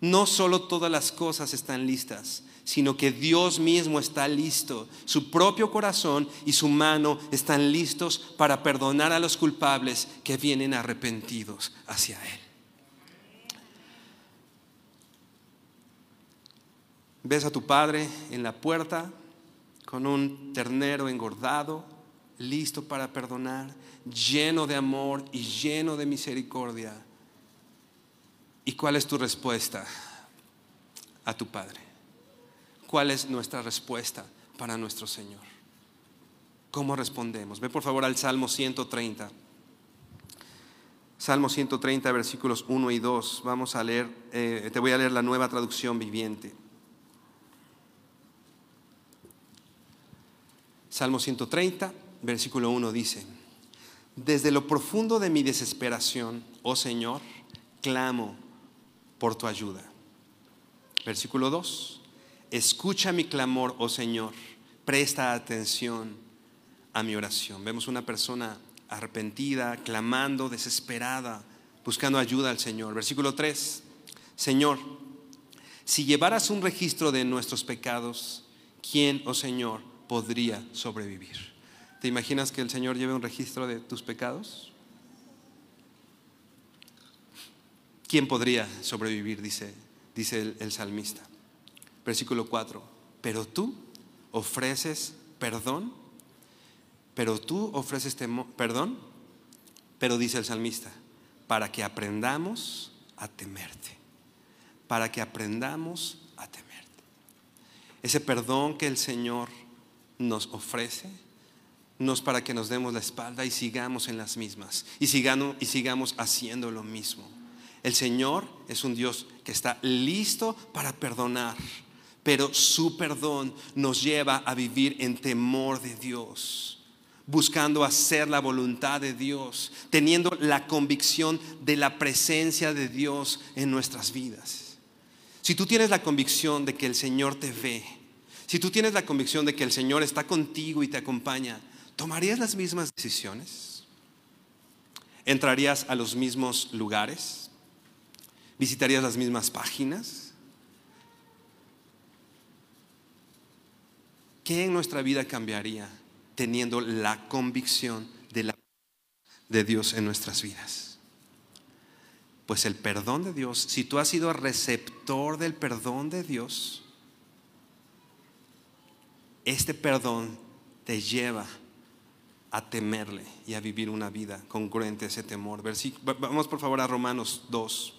No solo todas las cosas están listas, sino que Dios mismo está listo, su propio corazón y su mano están listos para perdonar a los culpables que vienen arrepentidos hacia Él. Ves a tu padre en la puerta con un ternero engordado, listo para perdonar, lleno de amor y lleno de misericordia. ¿Y cuál es tu respuesta a tu Padre? ¿Cuál es nuestra respuesta para nuestro Señor? ¿Cómo respondemos? Ve por favor al Salmo 130. Salmo 130, versículos 1 y 2. Vamos a leer, eh, te voy a leer la nueva traducción viviente. Salmo 130, versículo 1 dice, desde lo profundo de mi desesperación, oh Señor, clamo por tu ayuda. Versículo 2, escucha mi clamor, oh Señor, presta atención a mi oración. Vemos una persona arrepentida, clamando, desesperada, buscando ayuda al Señor. Versículo 3, Señor, si llevaras un registro de nuestros pecados, ¿quién, oh Señor, podría sobrevivir. ¿Te imaginas que el Señor lleve un registro de tus pecados? ¿Quién podría sobrevivir? Dice, dice el, el salmista. Versículo 4. Pero tú ofreces perdón. Pero tú ofreces perdón. Pero dice el salmista, para que aprendamos a temerte. Para que aprendamos a temerte. Ese perdón que el Señor nos ofrece no es para que nos demos la espalda y sigamos en las mismas y y sigamos haciendo lo mismo. El Señor es un Dios que está listo para perdonar, pero su perdón nos lleva a vivir en temor de Dios, buscando hacer la voluntad de Dios, teniendo la convicción de la presencia de Dios en nuestras vidas. Si tú tienes la convicción de que el Señor te ve, si tú tienes la convicción de que el Señor está contigo y te acompaña, ¿tomarías las mismas decisiones? ¿Entrarías a los mismos lugares? ¿Visitarías las mismas páginas? ¿Qué en nuestra vida cambiaría teniendo la convicción de, la, de Dios en nuestras vidas? Pues el perdón de Dios, si tú has sido receptor del perdón de Dios, este perdón te lleva a temerle y a vivir una vida congruente a ese temor. Vamos por favor a Romanos 2.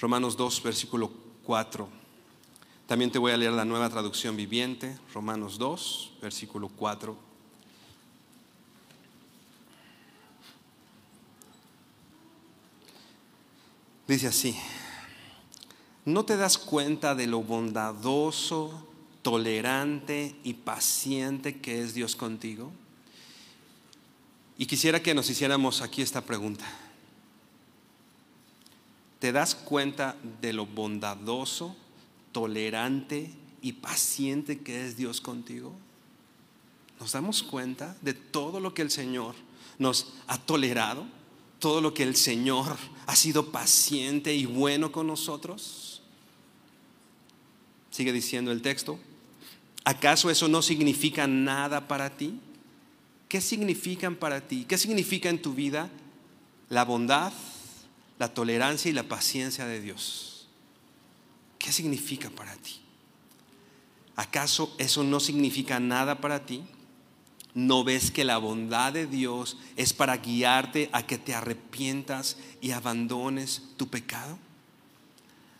Romanos 2, versículo 4. También te voy a leer la nueva traducción viviente. Romanos 2, versículo 4. Dice así, ¿no te das cuenta de lo bondadoso, tolerante y paciente que es Dios contigo? Y quisiera que nos hiciéramos aquí esta pregunta. ¿Te das cuenta de lo bondadoso, tolerante y paciente que es Dios contigo? ¿Nos damos cuenta de todo lo que el Señor nos ha tolerado? ¿Todo lo que el Señor ha sido paciente y bueno con nosotros? Sigue diciendo el texto. ¿Acaso eso no significa nada para ti? ¿Qué significan para ti? ¿Qué significa en tu vida la bondad, la tolerancia y la paciencia de Dios? ¿Qué significa para ti? ¿Acaso eso no significa nada para ti? ¿No ves que la bondad de Dios es para guiarte a que te arrepientas y abandones tu pecado?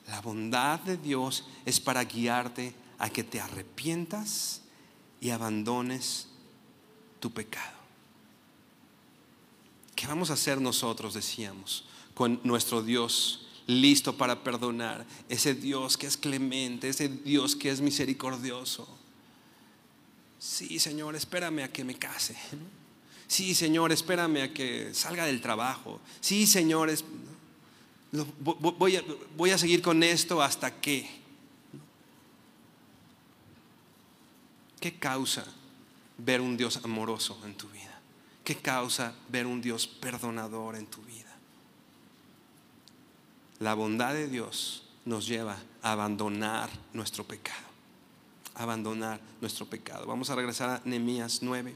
La bondad de Dios es para guiarte a que te arrepientas y abandones tu pecado. ¿Qué vamos a hacer nosotros, decíamos, con nuestro Dios listo para perdonar? Ese Dios que es clemente, ese Dios que es misericordioso. Sí, Señor, espérame a que me case. Sí, Señor, espérame a que salga del trabajo. Sí, Señor, voy, a, voy a seguir con esto hasta que. ¿Qué causa ver un Dios amoroso en tu vida? ¿Qué causa ver un Dios perdonador en tu vida? La bondad de Dios nos lleva a abandonar nuestro pecado. Abandonar nuestro pecado. Vamos a regresar a Nehemías 9.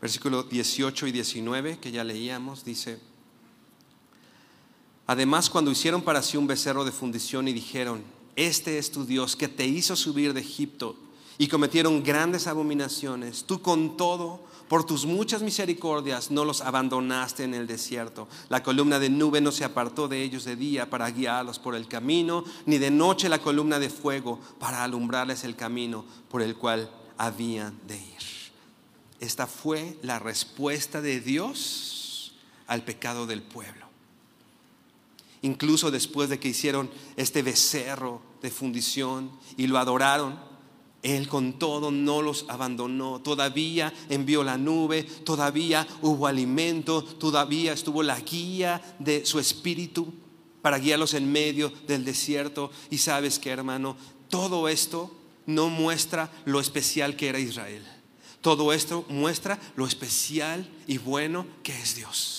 Versículo 18 y 19 que ya leíamos dice, Además, cuando hicieron para sí un becerro de fundición y dijeron, este es tu Dios que te hizo subir de Egipto, y cometieron grandes abominaciones, tú con todo, por tus muchas misericordias, no los abandonaste en el desierto. La columna de nube no se apartó de ellos de día para guiarlos por el camino, ni de noche la columna de fuego para alumbrarles el camino por el cual habían de ir. Esta fue la respuesta de Dios al pecado del pueblo incluso después de que hicieron este becerro de fundición y lo adoraron, Él con todo no los abandonó, todavía envió la nube, todavía hubo alimento, todavía estuvo la guía de su espíritu para guiarlos en medio del desierto. Y sabes que hermano, todo esto no muestra lo especial que era Israel. Todo esto muestra lo especial y bueno que es Dios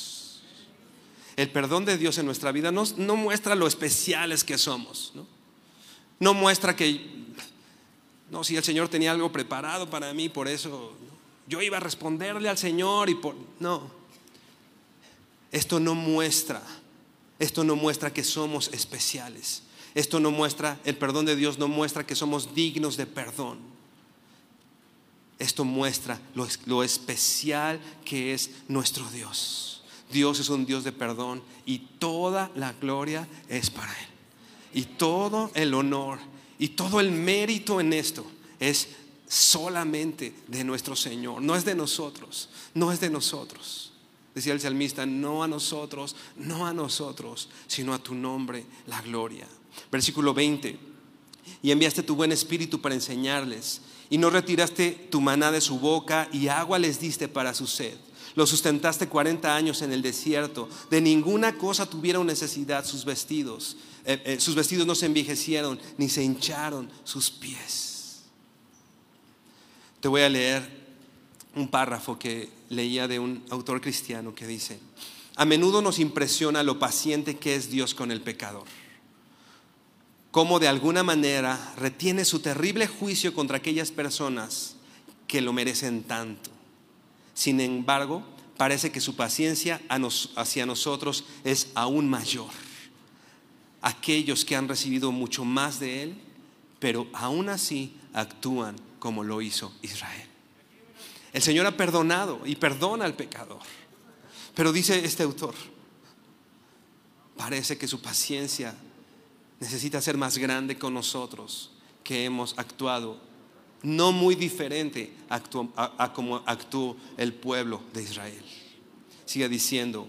el perdón de Dios en nuestra vida no, muestra lo especiales que somos. ¿no? muestra que, no, si el Señor tenía algo preparado para mí, por eso yo iba a responderle al Señor y por... No, esto no muestra, esto no muestra que somos especiales. Esto no muestra, el perdón de Dios no muestra que somos dignos de perdón. Esto muestra lo, lo especial que es nuestro Dios. Dios es un Dios de perdón y toda la gloria es para Él. Y todo el honor y todo el mérito en esto es solamente de nuestro Señor, no es de nosotros, no es de nosotros. Decía el salmista, no a nosotros, no a nosotros, sino a tu nombre la gloria. Versículo 20, y enviaste tu buen espíritu para enseñarles, y no retiraste tu maná de su boca, y agua les diste para su sed. Lo sustentaste 40 años en el desierto. De ninguna cosa tuvieron necesidad sus vestidos. Eh, eh, sus vestidos no se envejecieron ni se hincharon sus pies. Te voy a leer un párrafo que leía de un autor cristiano que dice, a menudo nos impresiona lo paciente que es Dios con el pecador. Cómo de alguna manera retiene su terrible juicio contra aquellas personas que lo merecen tanto. Sin embargo, parece que su paciencia hacia nosotros es aún mayor. Aquellos que han recibido mucho más de Él, pero aún así actúan como lo hizo Israel. El Señor ha perdonado y perdona al pecador. Pero dice este autor, parece que su paciencia necesita ser más grande con nosotros que hemos actuado no muy diferente a, como actuó el pueblo de Israel. Sigue diciendo,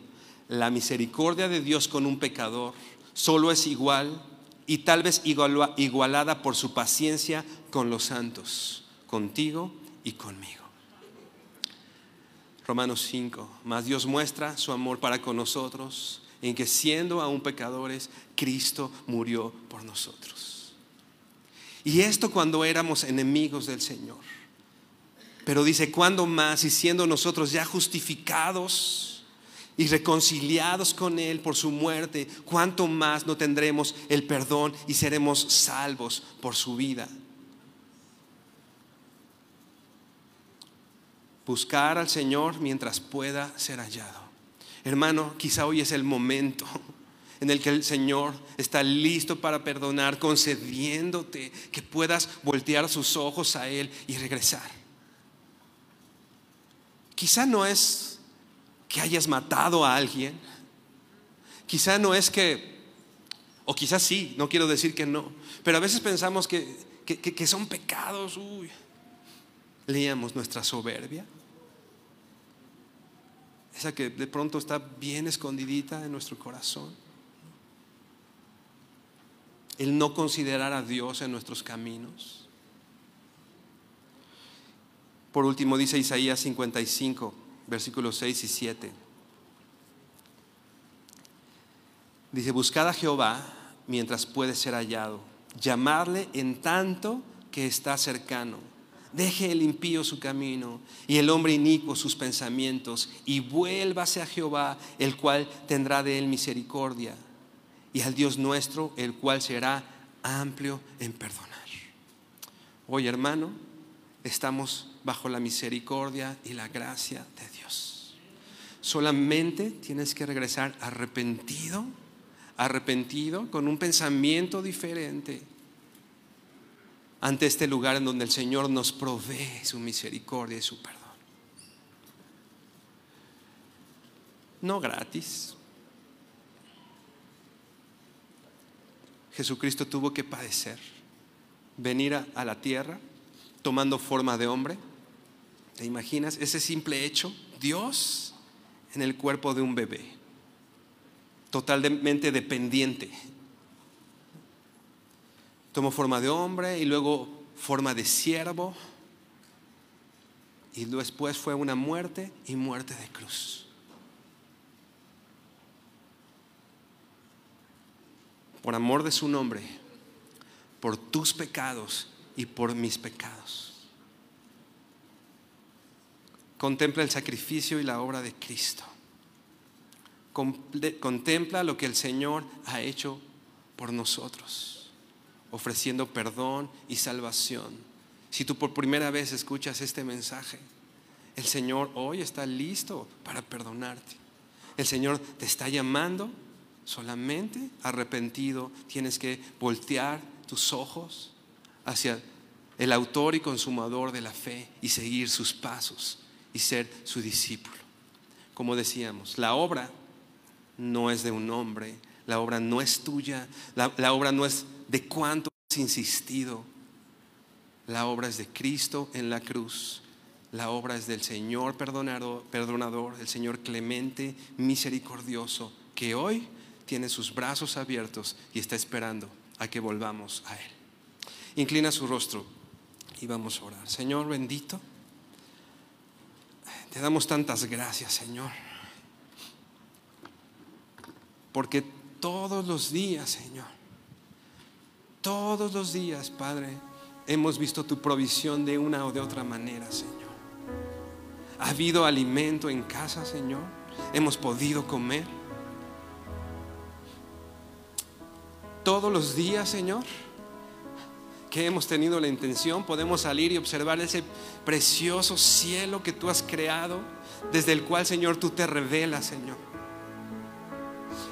la misericordia de Dios con un pecador solo es igual y tal vez igualada por su paciencia con los santos, contigo y conmigo. Romanos 5, más Dios muestra su amor para con nosotros en que siendo aún pecadores, Cristo murió por nosotros. Y esto cuando éramos enemigos del Señor. Pero dice, ¿cuándo más? Y siendo nosotros ya justificados y reconciliados con Él por su muerte, ¿cuánto más no tendremos el perdón y seremos salvos por su vida? Buscar al Señor mientras pueda ser hallado. Hermano, quizá hoy es el momento en el que el Señor está listo para perdonar, concediéndote que puedas voltear sus ojos a Él y regresar. Quizá no es que hayas matado a alguien, quizá no es que, o quizás sí, no quiero decir que no, pero a veces pensamos que, que son pecados, uy, leíamos nuestra soberbia esa que de pronto está bien escondidita en nuestro corazón. El no considerar a Dios en nuestros caminos. Por último dice Isaías 55, versículos 6 y 7. Dice, buscad a Jehová mientras puede ser hallado, llamarle en tanto que está cercano. Deje el impío su camino y el hombre inicuo sus pensamientos y vuélvase a Jehová, el cual tendrá de él misericordia, y al Dios nuestro, el cual será amplio en perdonar. Hoy, hermano, estamos bajo la misericordia y la gracia de Dios. Solamente tienes que regresar arrepentido, arrepentido, con un pensamiento diferente ante este lugar en donde el Señor nos provee su misericordia y su perdón. No gratis. Jesucristo tuvo que padecer, venir a, la tierra tomando forma de hombre. ¿Te imaginas ese simple hecho? Dios en el cuerpo de un bebé, totalmente dependiente tomó forma de hombre y luego forma de siervo. Y después fue una muerte y muerte de cruz. Por amor de su nombre, por tus pecados y por mis pecados. Contempla el sacrificio y la obra de Cristo. Contempla lo que el Señor ha hecho por nosotros ofreciendo perdón y salvación. Si tú por primera vez escuchas este mensaje, el Señor hoy está listo para perdonarte. El Señor te está llamando solamente arrepentido. Tienes que voltear tus ojos hacia el autor y consumador de la fe y seguir sus pasos y ser su discípulo. Como decíamos, la obra no es de un hombre, la obra no es tuya, la, la obra no es de cuánto has insistido. La obra es de Cristo en la cruz. La obra es del Señor perdonador, perdonador, el Señor clemente, misericordioso, que hoy tiene sus brazos abiertos y está esperando a que volvamos a Él. Inclina su rostro y vamos a orar. Señor bendito, te damos tantas gracias, Señor, porque todos los días, Señor, todos los días, Padre, hemos visto tu provisión de una o de otra manera, Señor. Ha habido alimento en casa, Señor. Hemos podido comer. Todos los días, Señor, que hemos tenido la intención, podemos salir y observar ese precioso cielo que tú has creado, desde el cual, Señor, tú te revelas, Señor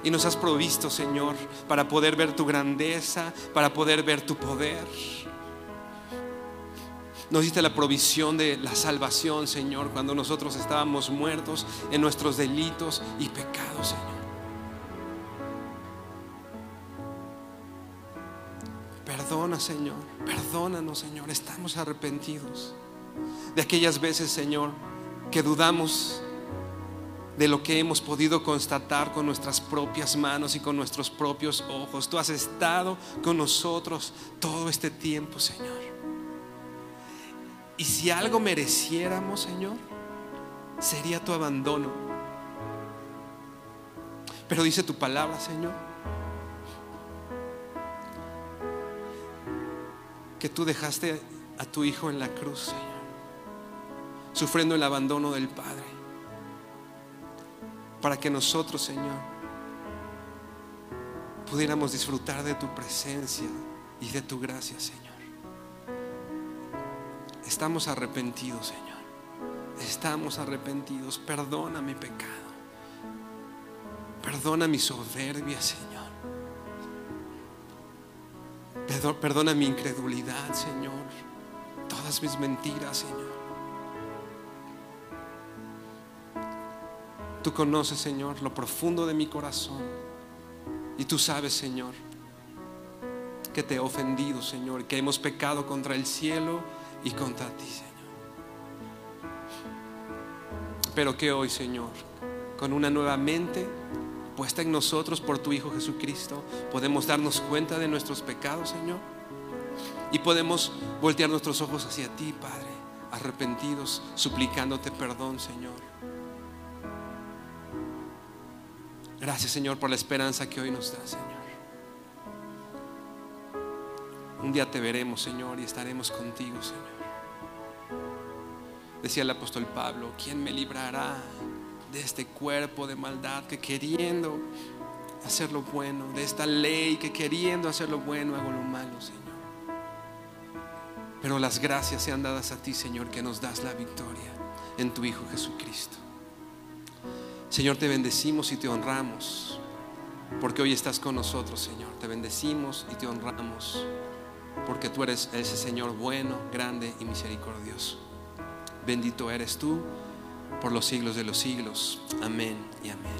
y nos has provisto, Señor, para poder ver tu grandeza, para poder ver tu poder. Nos diste la provisión de la salvación, Señor, cuando nosotros estábamos muertos en nuestros delitos y pecados, Señor. Perdona, Señor. Perdónanos, Señor. Estamos arrepentidos de aquellas veces, Señor, que dudamos de lo que hemos podido constatar con nuestras propias manos y con nuestros propios ojos. Tú has estado con nosotros todo este tiempo, Señor. Y si algo mereciéramos, Señor, sería tu abandono. Pero dice tu palabra, Señor, que tú dejaste a tu Hijo en la cruz, Señor, sufriendo el abandono del Padre, para que nosotros, Señor, pudiéramos disfrutar de tu presencia y de tu gracia, Señor. Estamos arrepentidos, Señor. Estamos arrepentidos. Perdona mi pecado. Perdona mi soberbia, Señor. Perdona mi incredulidad, Señor. Todas mis mentiras, Señor. Tú conoces, Señor, lo profundo de mi corazón. Y tú sabes, Señor, que te he ofendido, Señor, que hemos pecado contra el cielo y contra ti, Señor. Pero que hoy, Señor, con una nueva mente puesta en nosotros por tu Hijo Jesucristo, podemos darnos cuenta de nuestros pecados, Señor. Y podemos voltear nuestros ojos hacia ti, Padre, arrepentidos, suplicándote perdón, Señor. Gracias, Señor, por la esperanza que hoy nos da, Señor. Un día te veremos, Señor, y estaremos contigo, Señor. Decía el apóstol Pablo, ¿quién me librará de este cuerpo de maldad que queriendo hacer lo bueno, de esta ley que queriendo hacer lo bueno hago lo malo, Señor? Pero las gracias sean dadas a ti, Señor, que nos das la victoria en tu Hijo Jesucristo. Señor, te bendecimos y te honramos, porque hoy estás con nosotros, Señor. Te bendecimos y te honramos, porque tú eres ese Señor bueno, grande y misericordioso. Bendito eres tú por los siglos de los siglos. Amén y amén.